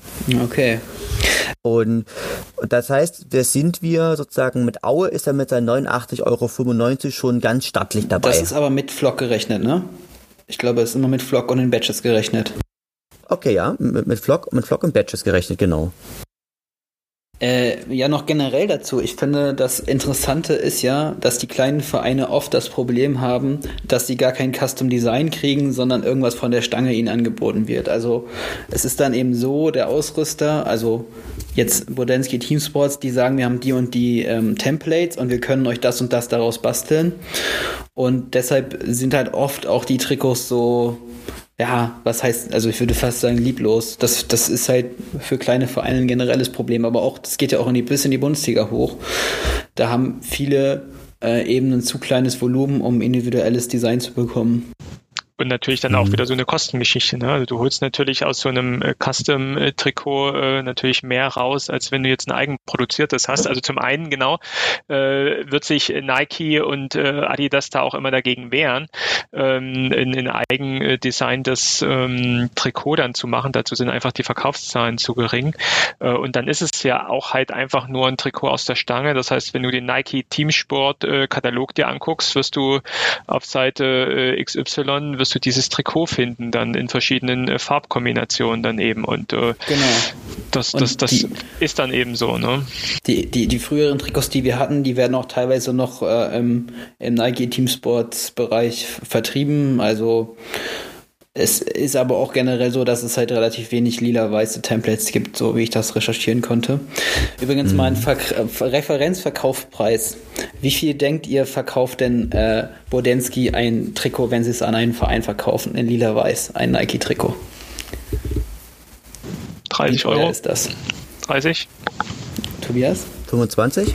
Okay. Und, und das heißt, wer sind wir sozusagen mit Aue, ist er mit seinen 89,95 Euro schon ganz stattlich dabei. Das ist aber mit Flock gerechnet, ne? Ich glaube, es ist immer mit Flock und den Batches gerechnet. Okay, ja, mit, mit Flock, mit Flock und Batches gerechnet, genau. Äh, ja, noch generell dazu. Ich finde, das Interessante ist ja, dass die kleinen Vereine oft das Problem haben, dass sie gar kein Custom Design kriegen, sondern irgendwas von der Stange ihnen angeboten wird. Also es ist dann eben so, der Ausrüster, also jetzt Bodensky Team Sports, die sagen, wir haben die und die ähm, Templates und wir können euch das und das daraus basteln. Und deshalb sind halt oft auch die Trikots so ja, was heißt, also ich würde fast sagen, lieblos. Das, das ist halt für kleine Vereine ein generelles Problem, aber auch, das geht ja auch in die, bis in die Bundesliga hoch. Da haben viele äh, eben ein zu kleines Volumen, um individuelles Design zu bekommen. Und natürlich dann auch mhm. wieder so eine Kostengeschichte. Ne? Also du holst natürlich aus so einem äh, Custom-Trikot äh, natürlich mehr raus, als wenn du jetzt ein eigenproduziertes hast. Also zum einen genau äh, wird sich Nike und äh, Adidas da auch immer dagegen wehren, ähm, in, in Eigendesign das ähm, Trikot dann zu machen. Dazu sind einfach die Verkaufszahlen zu gering. Äh, und dann ist es ja auch halt einfach nur ein Trikot aus der Stange. Das heißt, wenn du den Nike Teamsport äh, dir anguckst, wirst du auf Seite äh, XY wirst du dieses Trikot finden, dann in verschiedenen äh, Farbkombinationen dann eben. Und äh, genau. das, das, und das die, ist dann eben so, ne? Die, die, die früheren Trikots, die wir hatten, die werden auch teilweise noch äh, im, im Nike Team Sports Bereich vertrieben. Also es ist aber auch generell so, dass es halt relativ wenig lila-weiße Templates gibt, so wie ich das recherchieren konnte. Übrigens mhm. mal ein Ver Referenzverkaufspreis. Wie viel denkt ihr, verkauft denn äh, Bodensky ein Trikot, wenn sie es an einen Verein verkaufen, in lila-weiß, ein Nike-Trikot? 30 Euro. ist das? 30. Tobias? 25?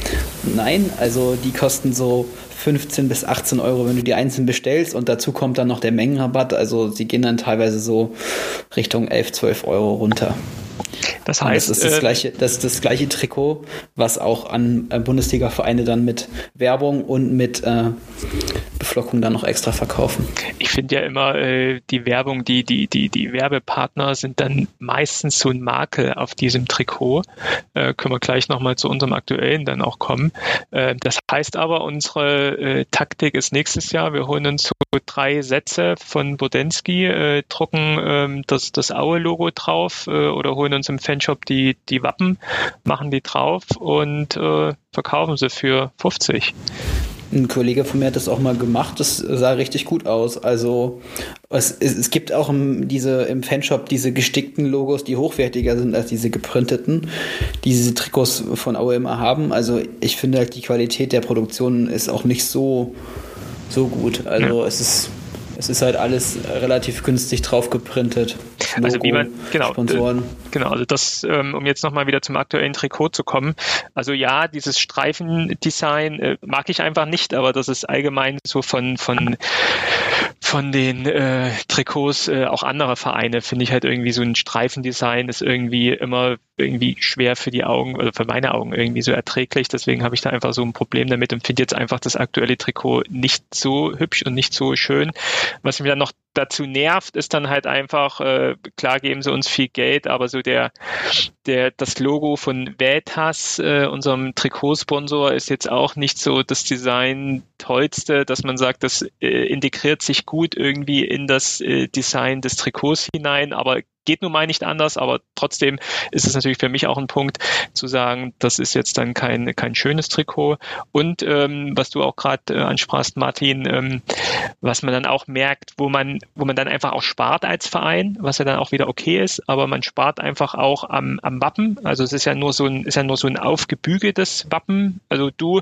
Nein, also die kosten so 15 bis 18 Euro, wenn du die einzeln bestellst und dazu kommt dann noch der Mengenrabatt. Also sie gehen dann teilweise so Richtung 11, 12 Euro runter. Das heißt, das ist das, äh, gleiche, das ist das gleiche Trikot, was auch an äh, Bundesliga-Vereine dann mit Werbung und mit äh, Beflockung dann noch extra verkaufen. Ich finde ja immer, äh, die Werbung, die, die, die, die Werbepartner sind dann meistens so ein Makel auf diesem Trikot. Äh, können wir gleich nochmal zu unserem aktuellen dann auch kommen. Äh, das heißt aber, unsere Taktik ist nächstes Jahr, wir holen uns so drei Sätze von Bodensky, drucken ähm, das, das Aue-Logo drauf oder holen uns im Fanshop die, die Wappen, machen die drauf und äh, verkaufen sie für 50. Ein Kollege von mir hat das auch mal gemacht, das sah richtig gut aus. Also es, es gibt auch im, diese, im Fanshop diese gestickten Logos, die hochwertiger sind als diese geprinteten, die diese Trikots von immer haben. Also ich finde halt die Qualität der Produktion ist auch nicht so, so gut. Also ja. es ist es ist halt alles relativ günstig drauf geprintet. Logo, also wie man, genau, Sponsoren. Genau, also das, ähm, um jetzt nochmal wieder zum aktuellen Trikot zu kommen. Also ja, dieses Streifendesign äh, mag ich einfach nicht, aber das ist allgemein so von, von von den äh, Trikots äh, auch anderer Vereine finde ich halt irgendwie so ein Streifendesign ist irgendwie immer irgendwie schwer für die Augen oder für meine Augen irgendwie so erträglich. Deswegen habe ich da einfach so ein Problem damit und finde jetzt einfach das aktuelle Trikot nicht so hübsch und nicht so schön. Was mir dann noch dazu nervt, ist dann halt einfach, äh, klar geben sie uns viel Geld, aber so der, der, das Logo von Vetas, äh, unserem Trikotsponsor, ist jetzt auch nicht so das Design tollste, dass man sagt, das äh, integriert sich gut irgendwie in das äh, Design des Trikots hinein, aber geht nun mal nicht anders, aber trotzdem ist es natürlich für mich auch ein Punkt zu sagen, das ist jetzt dann kein, kein schönes Trikot. Und ähm, was du auch gerade äh, ansprachst, Martin, ähm, was man dann auch merkt, wo man, wo man dann einfach auch spart als Verein, was ja dann auch wieder okay ist, aber man spart einfach auch am, am Wappen. Also es ist ja nur so ein, ist ja nur so ein aufgebügeltes Wappen. Also du,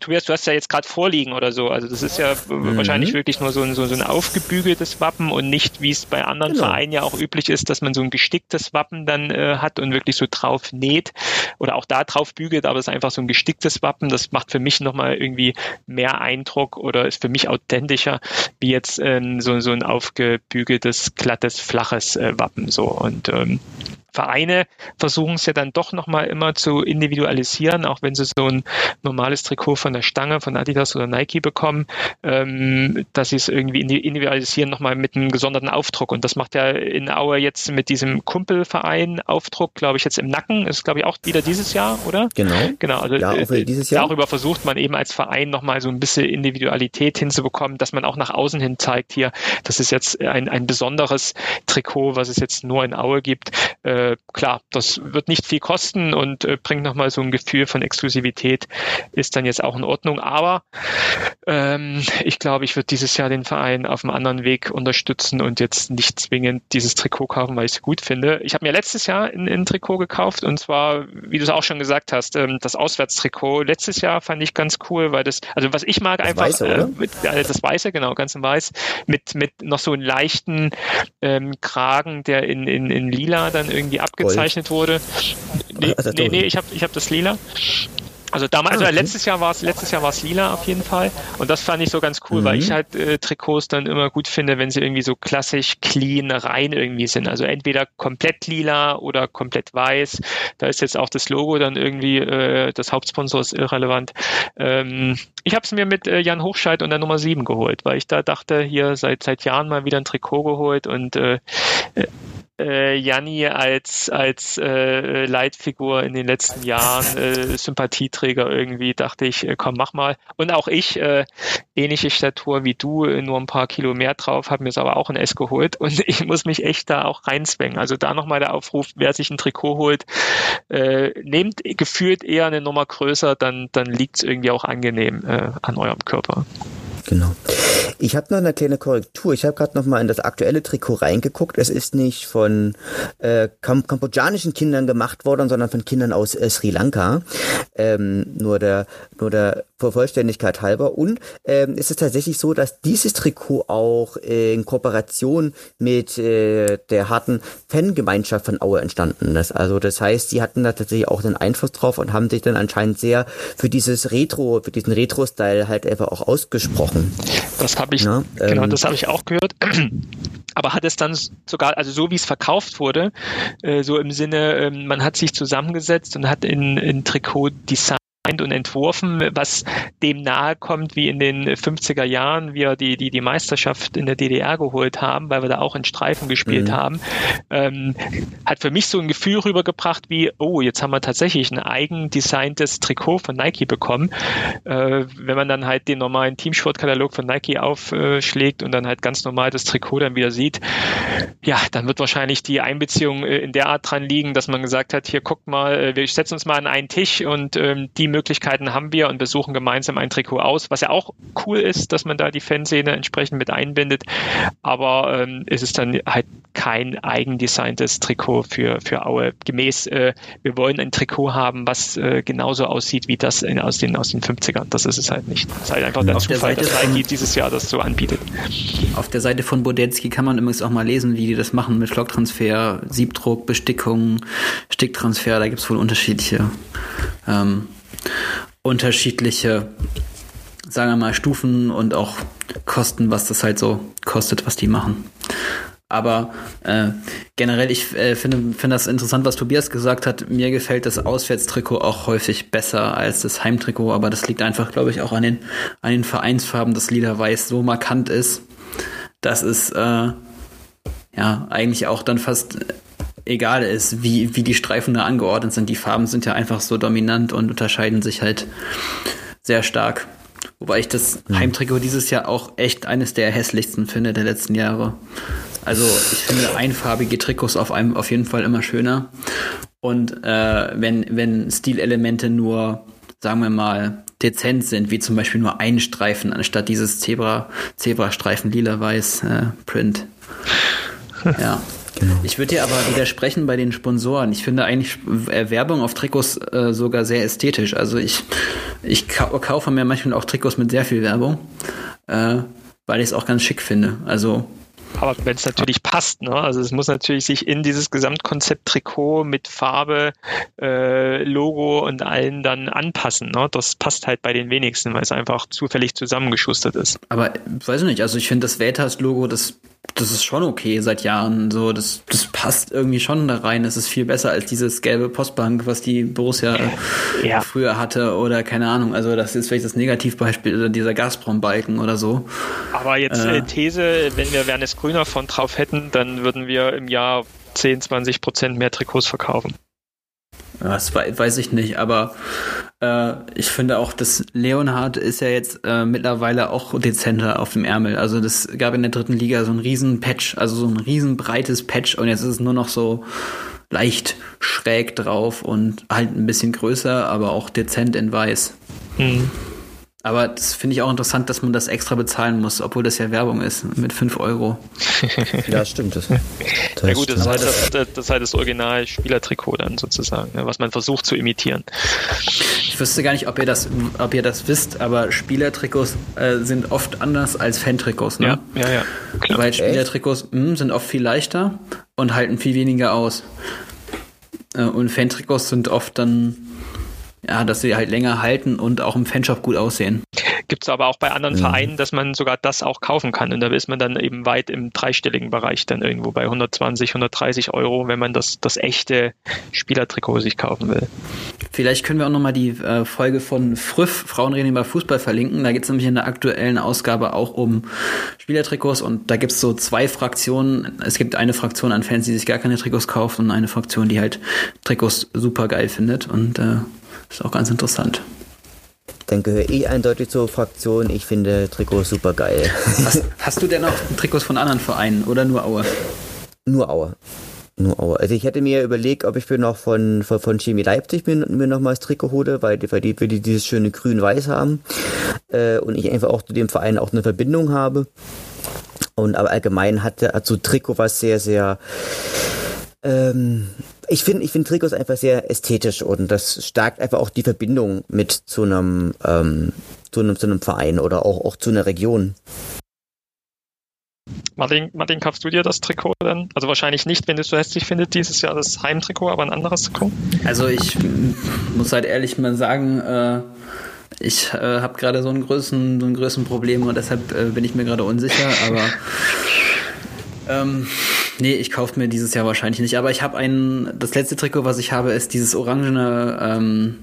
Tobias, du hast ja jetzt gerade vorliegen oder so. Also das ist ja mhm. wahrscheinlich wirklich nur so ein, so, so ein aufgebügeltes Wappen und nicht, wie es bei anderen genau. Vereinen ja auch üblich ist, dass man so ein gesticktes Wappen dann äh, hat und wirklich so drauf näht oder auch da drauf bügelt, aber es ist einfach so ein gesticktes Wappen. Das macht für mich nochmal irgendwie mehr Eindruck oder ist für mich authentischer, wie jetzt äh, so, so ein aufgebügeltes, glattes, flaches äh, Wappen. So. Und ähm, Vereine versuchen es ja dann doch nochmal immer zu individualisieren, auch wenn sie so ein normales Trikot von der Stange von Adidas oder Nike bekommen, ähm, dass sie es irgendwie individualisieren nochmal mit einem gesonderten Aufdruck. Und das macht ja in Aue jetzt mit diesem Kumpelverein Aufdruck, glaube ich, jetzt im Nacken, ist glaube ich auch wieder dieses Jahr, oder? Genau. Genau, also ja, äh, dieses Jahr. darüber versucht man eben als Verein nochmal so ein bisschen Individualität hinzubekommen, dass man auch nach außen hin zeigt hier, das ist jetzt ein, ein besonderes Trikot, was es jetzt nur in Aue gibt. Äh, äh, klar, das wird nicht viel kosten und äh, bringt nochmal so ein Gefühl von Exklusivität, ist dann jetzt auch in Ordnung. Aber ähm, ich glaube, ich würde dieses Jahr den Verein auf einem anderen Weg unterstützen und jetzt nicht zwingend dieses Trikot kaufen, weil ich es gut finde. Ich habe mir letztes Jahr ein, ein, Trikot gekauft und zwar, wie du es auch schon gesagt hast, ähm, das Auswärtstrikot. Letztes Jahr fand ich ganz cool, weil das, also was ich mag das einfach, Weiße, äh, mit, äh, das Weiße, genau, ganz in Weiß, mit, mit noch so einem leichten ähm, Kragen, der in, in, in Lila dann irgendwie irgendwie abgezeichnet Gold. wurde. Nee, nee, nee, ich habe ich hab das lila. Also damals, also letztes Jahr war es, letztes Jahr war es lila auf jeden Fall. Und das fand ich so ganz cool, mhm. weil ich halt äh, Trikots dann immer gut finde, wenn sie irgendwie so klassisch clean rein irgendwie sind. Also entweder komplett lila oder komplett weiß. Da ist jetzt auch das Logo dann irgendwie, äh, das Hauptsponsor ist irrelevant. Ähm, ich habe es mir mit äh, Jan Hochscheid und der Nummer 7 geholt, weil ich da dachte, hier seit seit Jahren mal wieder ein Trikot geholt und äh, äh Janni als, als äh, Leitfigur in den letzten Jahren, äh, Sympathieträger irgendwie, dachte ich, äh, komm, mach mal. Und auch ich, äh, ähnliche Statur wie du, äh, nur ein paar Kilo mehr drauf, habe mir aber auch ein S geholt und ich muss mich echt da auch reinzwängen. Also da nochmal der Aufruf, wer sich ein Trikot holt, äh, nehmt gefühlt eher eine Nummer größer, dann, dann liegt es irgendwie auch angenehm äh, an eurem Körper. Genau. Ich habe noch eine kleine Korrektur. Ich habe gerade noch mal in das aktuelle Trikot reingeguckt. Es ist nicht von äh, kam kambodschanischen Kindern gemacht worden, sondern von Kindern aus äh, Sri Lanka. Ähm, nur der nur der Vollständigkeit halber. Und ähm, ist es tatsächlich so, dass dieses Trikot auch in Kooperation mit äh, der harten Fangemeinschaft von Aue entstanden ist. Also das heißt, sie hatten da tatsächlich auch einen Einfluss drauf und haben sich dann anscheinend sehr für dieses Retro, für diesen Retro-Style halt einfach auch ausgesprochen. Das habe ich, ja, genau, ähm, das habe ich auch gehört. Aber hat es dann sogar, also so wie es verkauft wurde, äh, so im Sinne, äh, man hat sich zusammengesetzt und hat in, in Trikot Design und entworfen, was dem nahe kommt wie in den 50er Jahren wir die, die, die Meisterschaft in der DDR geholt haben, weil wir da auch in Streifen gespielt mhm. haben, ähm, hat für mich so ein Gefühl rübergebracht wie, oh, jetzt haben wir tatsächlich ein eigen designtes Trikot von Nike bekommen. Äh, wenn man dann halt den normalen Teamsportkatalog von Nike aufschlägt und dann halt ganz normal das Trikot dann wieder sieht, ja, dann wird wahrscheinlich die Einbeziehung äh, in der Art dran liegen, dass man gesagt hat, hier guckt mal, äh, wir setzen uns mal an einen Tisch und ähm, die Möglichkeiten haben wir und wir suchen gemeinsam ein Trikot aus, was ja auch cool ist, dass man da die Fanszene entsprechend mit einbindet. Aber ähm, es ist dann halt kein eigendesigntes Trikot für, für Aue. Gemäß, äh, wir wollen ein Trikot haben, was äh, genauso aussieht wie das in, aus, den, aus den 50ern. Das ist es halt nicht. Das ist halt einfach der Zufall, dass Nike dieses Jahr das so anbietet. Auf der Seite von Bodensky kann man übrigens auch mal lesen, wie die das machen mit Flocktransfer, Siebdruck, Bestickung, Sticktransfer. Da gibt es wohl unterschiedliche ähm, unterschiedliche, sagen wir mal, Stufen und auch Kosten, was das halt so kostet, was die machen. Aber äh, generell, ich äh, finde, finde das interessant, was Tobias gesagt hat. Mir gefällt das Auswärtstrikot auch häufig besser als das Heimtrikot, aber das liegt einfach, glaube ich, auch an den, an den Vereinsfarben, dass Lila Weiß so markant ist, dass es äh, ja eigentlich auch dann fast egal ist, wie, wie die Streifen da angeordnet sind. Die Farben sind ja einfach so dominant und unterscheiden sich halt sehr stark. Wobei ich das mhm. Heimtrikot dieses Jahr auch echt eines der hässlichsten finde der letzten Jahre. Also ich finde einfarbige Trikots auf einem auf jeden Fall immer schöner. Und äh, wenn, wenn Stilelemente nur, sagen wir mal, dezent sind, wie zum Beispiel nur ein Streifen anstatt dieses Zebra, Zebrastreifen lila-weiß äh, Print. Ja. Genau. Ich würde dir aber widersprechen bei den Sponsoren. Ich finde eigentlich Werbung auf Trikots äh, sogar sehr ästhetisch. Also ich, ich kaufe mir manchmal auch Trikots mit sehr viel Werbung, äh, weil ich es auch ganz schick finde. Also aber wenn es natürlich passt, ne? Also es muss natürlich sich in dieses Gesamtkonzept Trikot mit Farbe, äh, Logo und allen dann anpassen. Ne? Das passt halt bei den wenigsten, weil es einfach zufällig zusammengeschustert ist. Aber weiß ich nicht, also ich finde das Vetas-Logo, das das ist schon okay seit Jahren. So, das, das passt irgendwie schon da rein. Es ist viel besser als dieses gelbe Postbank, was die Borussia ja. früher hatte oder keine Ahnung. Also das ist vielleicht das Negativbeispiel oder dieser Gazprom-Balken oder so. Aber jetzt äh, These, wenn wir Wernes Grüner von drauf hätten, dann würden wir im Jahr 10, 20 Prozent mehr Trikots verkaufen. Das weiß ich nicht, aber äh, ich finde auch, dass Leonhard ist ja jetzt äh, mittlerweile auch dezenter auf dem Ärmel. Also das gab in der dritten Liga so ein riesen Patch, also so ein riesen breites Patch und jetzt ist es nur noch so leicht schräg drauf und halt ein bisschen größer, aber auch dezent in weiß. Mhm. Aber das finde ich auch interessant, dass man das extra bezahlen muss, obwohl das ja Werbung ist, mit 5 Euro. ja, stimmt. Das, das ja gut, das ist, halt das, das ist halt das Original-Spielertrikot dann sozusagen, ne, was man versucht zu imitieren. Ich wüsste gar nicht, ob ihr das, ob ihr das wisst, aber Spielertrikots äh, sind oft anders als Fantrikots. Ne? Ja, ja, ja. Klar. Weil Spielertrikots mh, hm, sind oft viel leichter und halten viel weniger aus. Äh, und Fantrikots sind oft dann ja, dass sie halt länger halten und auch im Fanshop gut aussehen. Gibt es aber auch bei anderen ja. Vereinen, dass man sogar das auch kaufen kann. Und da ist man dann eben weit im dreistelligen Bereich, dann irgendwo bei 120, 130 Euro, wenn man das, das echte Spielertrikot sich kaufen will. Vielleicht können wir auch nochmal die äh, Folge von Früff, Frauen reden über Fußball, verlinken. Da geht es nämlich in der aktuellen Ausgabe auch um Spielertrikots und da gibt es so zwei Fraktionen. Es gibt eine Fraktion an Fans, die sich gar keine Trikots kauft und eine Fraktion, die halt Trikots super geil findet. Und äh, ist auch ganz interessant. Dann gehöre ich eindeutig zur Fraktion. Ich finde Trikots super geil. Hast, hast, du denn auch Trikots von anderen Vereinen oder nur Aue? Nur Aue. Nur Aue. Also ich hätte mir überlegt, ob ich mir noch von, von, von Chemie Leipzig mir, mir noch mal das Trikot hole, weil, weil, die, weil die dieses schöne grün-weiß haben. Äh, und ich einfach auch zu dem Verein auch eine Verbindung habe. Und aber allgemein hat, hat so Trikot was sehr, sehr ähm, ich finde ich finde Trikots einfach sehr ästhetisch und das stärkt einfach auch die Verbindung mit zu einem, ähm, zu einem, zu einem Verein oder auch, auch zu einer Region. Martin, Martin, kaufst du dir das Trikot denn? Also wahrscheinlich nicht, wenn du es so hässlich findest, dieses Jahr das Heimtrikot, aber ein anderes Trikot? Also ich muss halt ehrlich mal sagen, äh, ich äh, habe gerade so, einen größeren, so ein größeren Problem und deshalb äh, bin ich mir gerade unsicher, aber ähm, nee, ich kaufe mir dieses Jahr wahrscheinlich nicht. Aber ich habe ein, das letzte Trikot, was ich habe, ist dieses orangene ähm,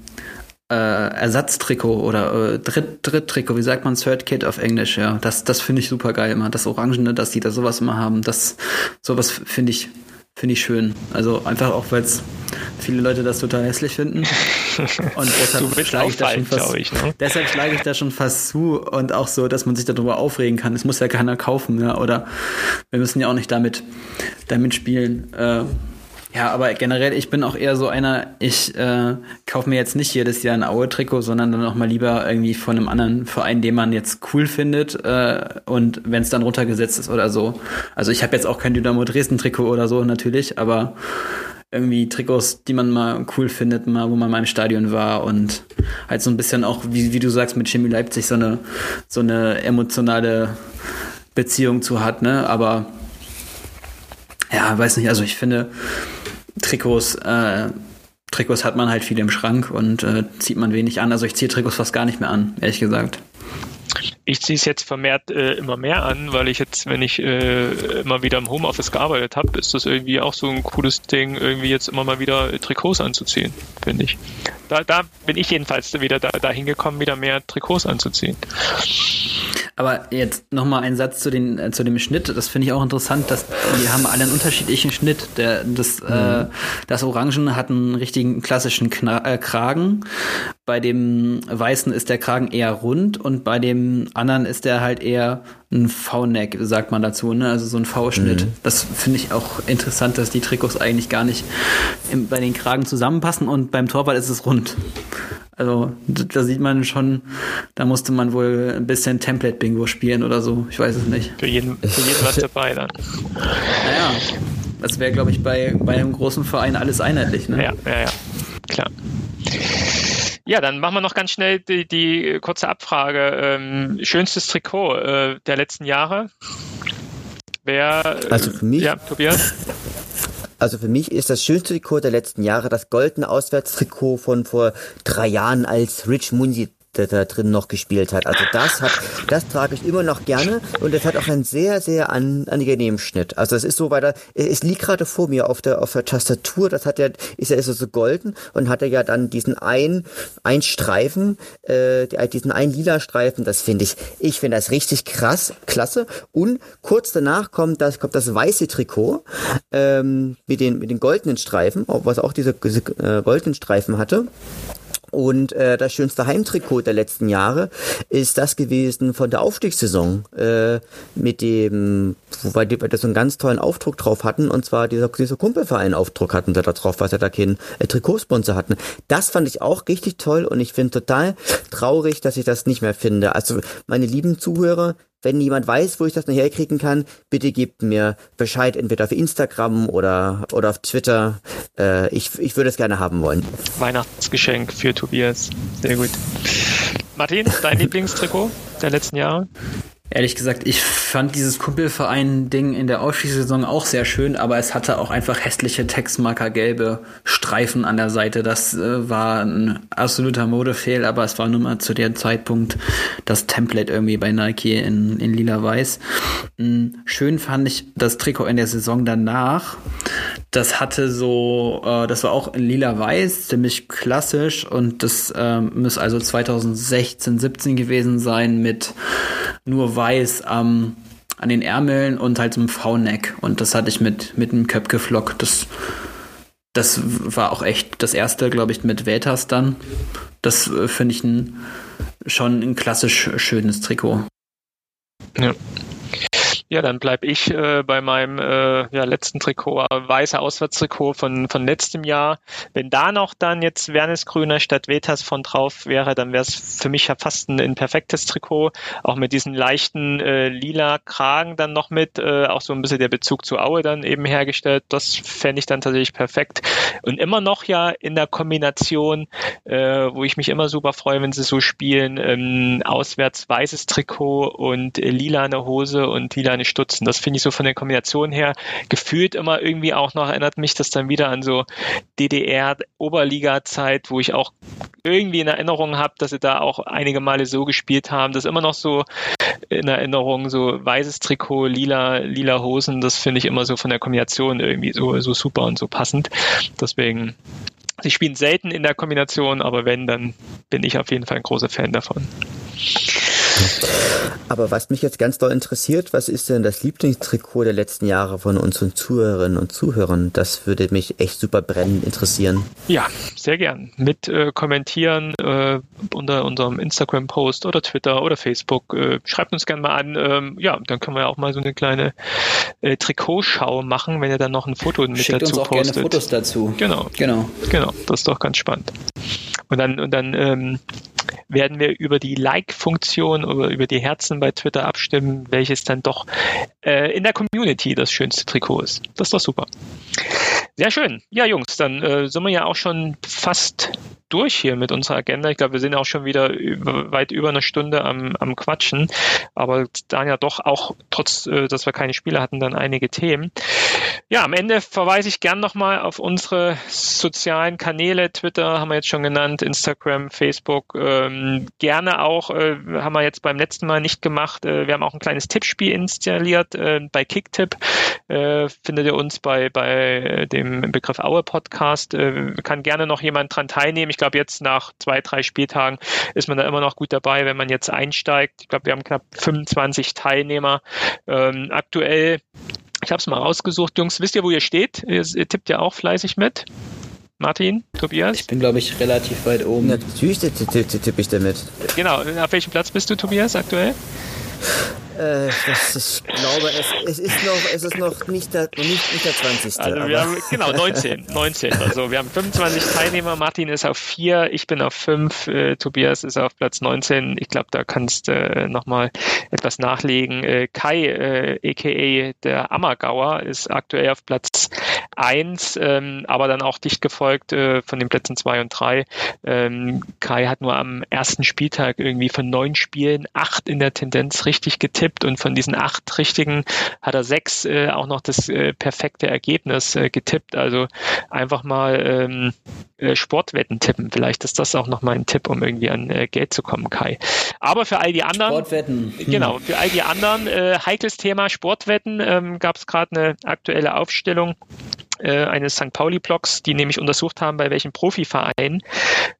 äh, Ersatztrikot oder äh, Dritt, Dritttrikot, wie sagt man, Third Kit auf Englisch, ja. Das, das finde ich super geil immer. Das Orangene, dass die da sowas immer haben, das sowas finde ich, finde ich schön. Also einfach auch, weil es viele Leute das total hässlich finden. Und deshalb schlage ich da schon fast, ich, ne? deshalb schlage ich da schon fast zu und auch so, dass man sich darüber aufregen kann. Es muss ja keiner kaufen, ja, oder wir müssen ja auch nicht damit, damit spielen. Äh, ja, aber generell, ich bin auch eher so einer, ich äh, kaufe mir jetzt nicht jedes Jahr ein Aue-Trikot, sondern dann auch mal lieber irgendwie von einem anderen Verein, den man jetzt cool findet äh, und wenn es dann runtergesetzt ist oder so. Also ich habe jetzt auch kein Dynamo Dresden-Trikot oder so natürlich, aber irgendwie Trikots, die man mal cool findet, mal, wo man mal im Stadion war und halt so ein bisschen auch, wie, wie du sagst, mit Chemie Leipzig so eine, so eine emotionale Beziehung zu hat, ne? Aber ja, weiß nicht, also ich finde, Trikots, äh, Trikots hat man halt viel im Schrank und äh, zieht man wenig an. Also ich ziehe Trikots fast gar nicht mehr an, ehrlich gesagt. Ich ziehe es jetzt vermehrt äh, immer mehr an, weil ich jetzt, wenn ich äh, immer wieder im Homeoffice gearbeitet habe, ist das irgendwie auch so ein cooles Ding, irgendwie jetzt immer mal wieder Trikots anzuziehen, finde ich. Da, da bin ich jedenfalls wieder da, dahin gekommen, wieder mehr Trikots anzuziehen. Aber jetzt nochmal ein Satz zu, den, äh, zu dem Schnitt. Das finde ich auch interessant, dass die haben alle einen unterschiedlichen Schnitt. Der, das, mhm. äh, das Orangen hat einen richtigen klassischen Kna äh, Kragen. Bei dem Weißen ist der Kragen eher rund und bei dem anderen ist der halt eher ein V-Neck, sagt man dazu, ne? also so ein V-Schnitt. Mhm. Das finde ich auch interessant, dass die Trikots eigentlich gar nicht im, bei den Kragen zusammenpassen und beim Torwart ist es rund. Also da sieht man schon, da musste man wohl ein bisschen Template-Bingo spielen oder so. Ich weiß es nicht. Für jeden, für jeden was dabei dann. Naja, das wäre, glaube ich, bei, bei einem großen Verein alles einheitlich. Ne? Ja, ja, ja, klar. Ja, dann machen wir noch ganz schnell die, die kurze Abfrage. Ähm, schönstes Trikot äh, der letzten Jahre? Wer? Also für mich? Ja, Tobias? Also für mich ist das schönste Trikot der letzten Jahre das goldene Auswärtstrikot von vor drei Jahren, als Rich Munzi der da drin noch gespielt hat. Also das hat, das trage ich immer noch gerne und es hat auch einen sehr, sehr an, angenehmen Schnitt. Also es ist so weiter, es liegt gerade vor mir auf der, auf der Tastatur, das hat ja, ist ja ist so golden und hat ja dann diesen ein, ein Streifen, äh, diesen ein lila Streifen, das finde ich, ich finde das richtig krass, klasse und kurz danach kommt das, kommt das weiße Trikot, ähm, mit den, mit den goldenen Streifen, was auch diese, diese äh, goldenen Streifen hatte. Und äh, das schönste Heimtrikot der letzten Jahre ist das gewesen von der Aufstiegssaison äh, mit dem, wobei die, wir so einen ganz tollen Aufdruck drauf hatten und zwar dieser, dieser Kumpelverein-Aufdruck hatten da drauf, was sie da keinen äh, Trikotsponsor hatten. Das fand ich auch richtig toll und ich finde total traurig, dass ich das nicht mehr finde. Also meine lieben Zuhörer, wenn jemand weiß, wo ich das noch herkriegen kann, bitte gebt mir Bescheid, entweder auf Instagram oder, oder auf Twitter. Äh, ich, ich würde es gerne haben wollen. Weihnachtsgeschenk für Tobias. Sehr gut. Martin, dein Lieblingstrikot der letzten Jahre? Ehrlich gesagt, ich fand dieses Kumpelverein-Ding in der Ausschließsaison auch sehr schön, aber es hatte auch einfach hässliche Textmarker gelbe Streifen an der Seite. Das äh, war ein absoluter Modefehl, aber es war nun mal zu dem Zeitpunkt das Template irgendwie bei Nike in, in lila-weiß. Mhm. Schön fand ich das Trikot in der Saison danach. Das hatte so, äh, das war auch in lila-weiß, ziemlich klassisch und das äh, muss also 2016, 17 gewesen sein mit nur weiß ähm, an den Ärmeln und halt so einem V-Neck. Und das hatte ich mit, mit einem Köpke-Flock. Das, das war auch echt das erste, glaube ich, mit Vetas dann. Das äh, finde ich ein, schon ein klassisch schönes Trikot. Ja. Ja, dann bleib ich äh, bei meinem äh, ja, letzten Trikot, äh, weiße Auswärtstrikot von, von letztem Jahr. Wenn da noch dann jetzt Wernes Grüner statt Vetas von drauf wäre, dann wäre es für mich ja fast ein, ein, perfektes Trikot, auch mit diesen leichten äh, lila Kragen dann noch mit, äh, auch so ein bisschen der Bezug zu Aue dann eben hergestellt. Das fände ich dann tatsächlich perfekt. Und immer noch ja in der Kombination, äh, wo ich mich immer super freue, wenn sie so spielen, ähm, auswärts weißes Trikot und äh, lila eine Hose und lila eine Stutzen. Das finde ich so von der Kombination her gefühlt immer irgendwie auch noch, erinnert mich das dann wieder an so DDR-Oberliga-Zeit, wo ich auch irgendwie in Erinnerung habe, dass sie da auch einige Male so gespielt haben. Das ist immer noch so in Erinnerung, so weißes Trikot, lila, lila Hosen, das finde ich immer so von der Kombination irgendwie so, so super und so passend. Deswegen Sie spielen selten in der Kombination, aber wenn, dann bin ich auf jeden Fall ein großer Fan davon. Aber was mich jetzt ganz doll interessiert, was ist denn das Lieblingstrikot der letzten Jahre von unseren Zuhörerinnen und Zuhörern? Das würde mich echt super brennend interessieren. Ja, sehr gern. Mit äh, kommentieren äh, unter unserem Instagram-Post oder Twitter oder Facebook. Äh, schreibt uns gerne mal an. Ähm, ja, dann können wir auch mal so eine kleine äh, Trikotschau machen, wenn ihr dann noch ein Foto mit Schickt dazu uns auch postet. gerne Fotos dazu. Genau. Genau. Genau. Das ist doch ganz spannend. Und dann, und dann ähm, werden wir über die Like-Funktion oder über die Herzen bei Twitter abstimmen, welches dann doch äh, in der Community das schönste Trikot ist. Das ist doch super. Sehr schön. Ja, Jungs, dann äh, sind wir ja auch schon fast durch hier mit unserer Agenda. Ich glaube, wir sind auch schon wieder über, weit über eine Stunde am, am Quatschen, aber dann ja doch auch, trotz, äh, dass wir keine Spiele hatten, dann einige Themen. Ja, am Ende verweise ich gern nochmal auf unsere sozialen Kanäle. Twitter haben wir jetzt schon genannt, Instagram, Facebook. Ähm, gerne auch, äh, haben wir jetzt beim letzten Mal nicht gemacht. Äh, wir haben auch ein kleines Tippspiel installiert äh, bei Kicktip. Äh, findet ihr uns bei, bei dem Begriff Aue Podcast. Äh, kann gerne noch jemand dran teilnehmen. Ich glaube, jetzt nach zwei, drei Spieltagen ist man da immer noch gut dabei, wenn man jetzt einsteigt. Ich glaube, wir haben knapp 25 Teilnehmer. Ähm, aktuell ich habe es mal rausgesucht, Jungs. Wisst ihr, wo ihr steht? Ihr, ihr tippt ja auch fleißig mit. Martin, Tobias? Ich bin, glaube ich, relativ weit oben. Natürlich tippe ich damit. Genau. Auf welchem Platz bist du, Tobias, aktuell? Äh, das, ich glaube, es, es, ist noch, es ist noch nicht der, nicht, nicht der 20. Also wir haben, genau, 19, 19. Also wir haben 25 Teilnehmer, Martin ist auf 4, ich bin auf 5, äh, Tobias ist auf Platz 19. Ich glaube, da kannst du äh, nochmal etwas nachlegen. Äh, Kai, äh, a.k.a. der Ammergauer, ist aktuell auf Platz 1, ähm, aber dann auch dicht gefolgt äh, von den Plätzen 2 und 3. Ähm, Kai hat nur am ersten Spieltag irgendwie von neun Spielen acht in der Tendenz richtig getippt getippt und von diesen acht richtigen hat er sechs äh, auch noch das äh, perfekte Ergebnis äh, getippt. Also einfach mal ähm, äh, Sportwetten tippen. Vielleicht ist das auch noch mal ein Tipp, um irgendwie an äh, Geld zu kommen, Kai. Aber für all die anderen, Sportwetten. Hm. genau, für all die anderen äh, heikles Thema Sportwetten ähm, gab es gerade eine aktuelle Aufstellung äh, eines St. Pauli-Blogs, die nämlich untersucht haben, bei welchem Profiverein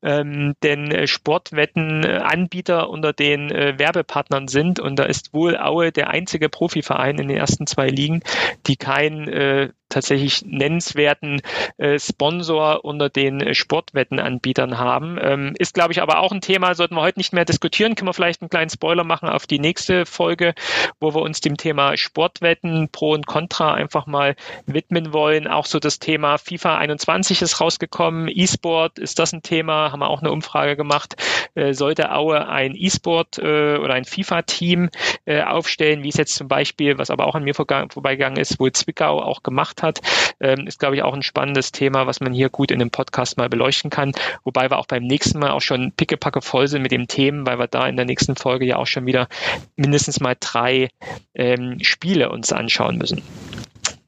ähm, denn äh, Sportwettenanbieter unter den äh, Werbepartnern sind. Und da ist wohl Aue der einzige Profiverein in den ersten zwei Ligen, die kein äh, tatsächlich nennenswerten äh, Sponsor unter den äh, Sportwettenanbietern haben. Ähm, ist, glaube ich, aber auch ein Thema, sollten wir heute nicht mehr diskutieren. Können wir vielleicht einen kleinen Spoiler machen auf die nächste Folge, wo wir uns dem Thema Sportwetten Pro und Contra einfach mal widmen wollen. Auch so das Thema FIFA 21 ist rausgekommen. E-Sport, ist das ein Thema? Haben wir auch eine Umfrage gemacht. Äh, sollte Aue ein E-Sport äh, oder ein FIFA-Team äh, aufstellen, wie es jetzt zum Beispiel, was aber auch an mir vorbeigegangen ist, wohl Zwickau auch gemacht gemacht hat, ähm, ist, glaube ich, auch ein spannendes Thema, was man hier gut in dem Podcast mal beleuchten kann. Wobei wir auch beim nächsten Mal auch schon pickepacke voll sind mit den Themen, weil wir da in der nächsten Folge ja auch schon wieder mindestens mal drei ähm, Spiele uns anschauen müssen.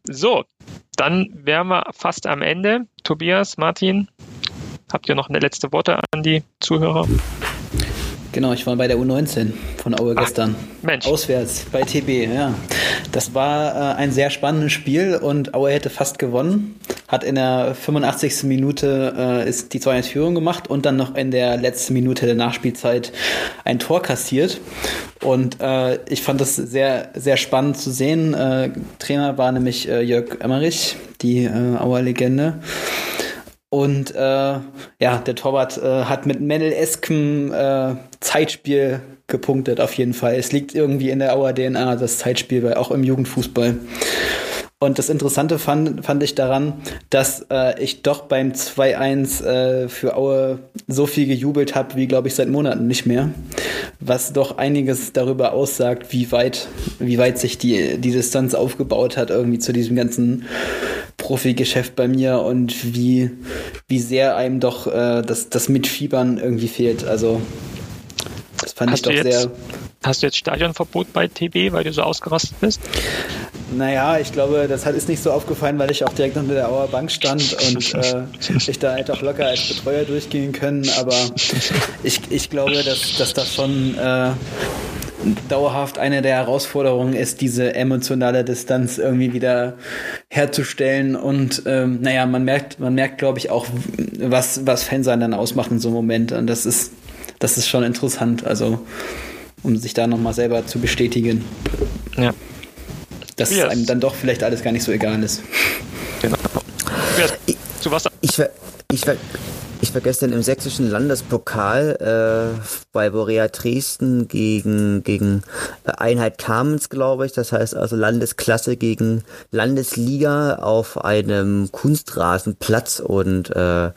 So, dann wären wir fast am Ende. Tobias, Martin, habt ihr noch eine letzte Worte an die Zuhörer? Genau, ich war bei der U19 von Aue Ach, gestern. Mensch. Auswärts bei TB, ja. Das war äh, ein sehr spannendes Spiel und Aue hätte fast gewonnen. Hat in der 85. Minute äh, ist die 2 Führung gemacht und dann noch in der letzten Minute der Nachspielzeit ein Tor kassiert. Und äh, ich fand das sehr, sehr spannend zu sehen. Äh, Trainer war nämlich äh, Jörg Emmerich, die äh, Auer Legende. Und äh, ja, der Torwart äh, hat mit Mendel-eskem äh, Zeitspiel gepunktet, auf jeden Fall. Es liegt irgendwie in der Auer DNA, das Zeitspiel, auch im Jugendfußball. Und das Interessante fand, fand ich daran, dass äh, ich doch beim 2-1 äh, für Aue so viel gejubelt habe, wie, glaube ich, seit Monaten nicht mehr. Was doch einiges darüber aussagt, wie weit, wie weit sich die, die Distanz aufgebaut hat, irgendwie zu diesem ganzen Profi-Geschäft bei mir und wie, wie sehr einem doch äh, das, das Mitfiebern irgendwie fehlt. Also, das fand Hast ich doch sehr. Hast du jetzt Stadionverbot bei TB, weil du so ausgerastet bist? Naja, ich glaube, das hat, ist nicht so aufgefallen, weil ich auch direkt unter der Auer Bank stand und äh, ich da hätte auch locker als Betreuer durchgehen können. Aber ich, ich glaube, dass, dass das schon äh, dauerhaft eine der Herausforderungen ist, diese emotionale Distanz irgendwie wieder herzustellen. Und ähm, naja, man merkt, man merkt, glaube ich, auch, was, was Fansein dann ausmacht in so einem Moment. Und das ist, das ist schon interessant. Also, um sich da nochmal selber zu bestätigen. Ja dass yes. einem dann doch vielleicht alles gar nicht so egal ist. Genau. Ich, ich, war, ich, war, ich war gestern im sächsischen Landespokal äh, bei Borea Dresden gegen, gegen äh, Einheit Kamenz, glaube ich. Das heißt also Landesklasse gegen Landesliga auf einem Kunstrasenplatz und äh,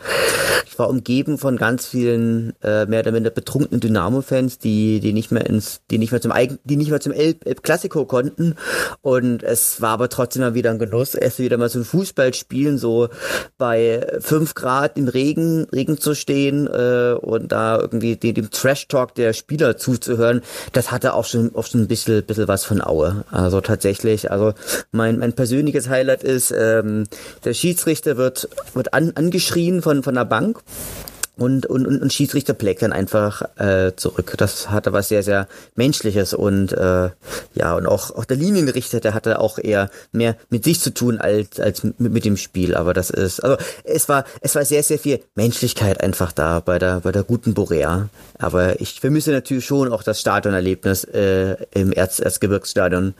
ich war umgeben von ganz vielen äh, mehr oder minder betrunkenen Dynamo-Fans, die, die nicht mehr ins, die nicht mehr zum Eigen, die nicht mehr zum El Classico konnten. Und es war aber trotzdem mal wieder ein Genuss, erst wieder mal so ein Fußball spielen, so bei fünf Grad im Regen Regen zu stehen äh, und da irgendwie dem, dem Trash-Talk der Spieler zuzuhören, das hatte auch schon oft schon ein bisschen, bisschen was von Aue. Also tatsächlich, also mein, mein persönliches Highlight ist, ähm, der Schiedsrichter wird, wird an, angeschrien von, von der Bank und, und, und, und Schiedsrichter bleckt dann einfach äh, zurück. Das hatte was sehr, sehr Menschliches und äh, ja, und auch, auch der Linienrichter, der hatte auch eher mehr mit sich zu tun als, als mit, mit dem Spiel. Aber das ist, also es war, es war sehr, sehr viel Menschlichkeit einfach da bei der, bei der guten Borea. Aber ich vermisse natürlich schon auch das Stadionerlebnis äh, im Erz, Erzgebirgsstadion.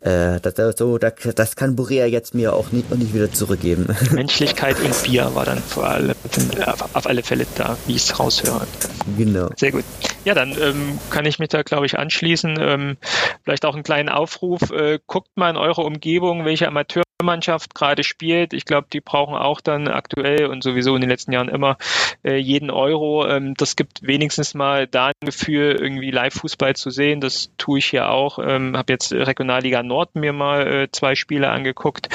Äh, das, so, das, das kann Borea jetzt mir auch nicht, auch nicht wieder zurückgeben. Menschlichkeit und Bier war dann vor allem auf alle Fälle da, wie ich es raushöre. Genau. Sehr gut. Ja, dann ähm, kann ich mich da, glaube ich, anschließen. Ähm, vielleicht auch einen kleinen Aufruf. Äh, guckt mal in eure Umgebung, welche Amateurmannschaft gerade spielt. Ich glaube, die brauchen auch dann aktuell und sowieso in den letzten Jahren immer äh, jeden Euro. Ähm, das gibt wenigstens mal da ein Gefühl, irgendwie Live-Fußball zu sehen. Das tue ich hier auch. Ähm, Habe jetzt Regionalliga Nord mir mal äh, zwei Spiele angeguckt.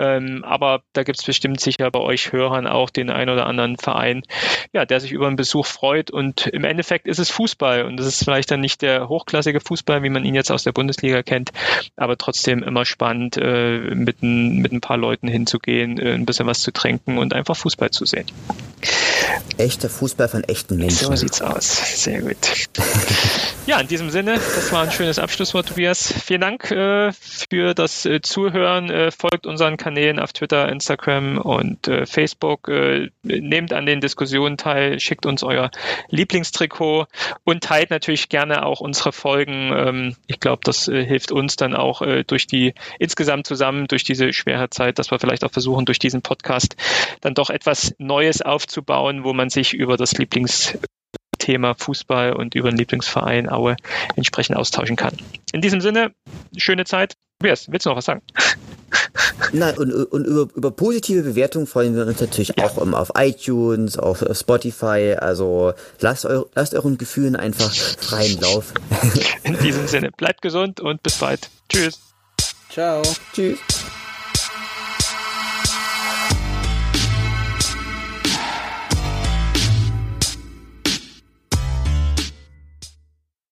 Ähm, aber da gibt es bestimmt sicher bei euch Hörern auch den ein oder anderen Verein, ja, der sich über einen Besuch freut. Und im Endeffekt ist es Fußball und das ist vielleicht dann nicht der hochklassige Fußball, wie man ihn jetzt aus der Bundesliga kennt, aber trotzdem immer spannend, äh, mit, ein, mit ein paar Leuten hinzugehen, äh, ein bisschen was zu trinken und einfach Fußball zu sehen. Echter Fußball von echten Menschen. So sieht's aus. Sehr gut. ja, in diesem Sinne, das war ein schönes Abschlusswort, Tobias. Vielen Dank äh, für das äh, Zuhören. Äh, folgt unseren Kanälen auf Twitter, Instagram und äh, Facebook. Äh, nehmt an den Diskussionen teil, schickt uns euer Lieblingstrikot und teilt natürlich gerne auch unsere Folgen. Ähm, ich glaube, das äh, hilft uns dann auch durch die insgesamt zusammen durch diese schwere Zeit, dass wir vielleicht auch versuchen, durch diesen Podcast dann doch etwas Neues aufzubauen, wo man sich über das Lieblingsthema Fußball und über den Lieblingsverein Aue entsprechend austauschen kann. In diesem Sinne, schöne Zeit. Tobias, willst du noch was sagen? Nein, und, und über, über positive Bewertungen freuen wir uns natürlich ja. auch immer auf iTunes, auf Spotify. Also lasst, eu, lasst euren Gefühlen einfach freien Lauf. In diesem Sinne, bleibt gesund und bis bald. Tschüss. Ciao. Tschüss.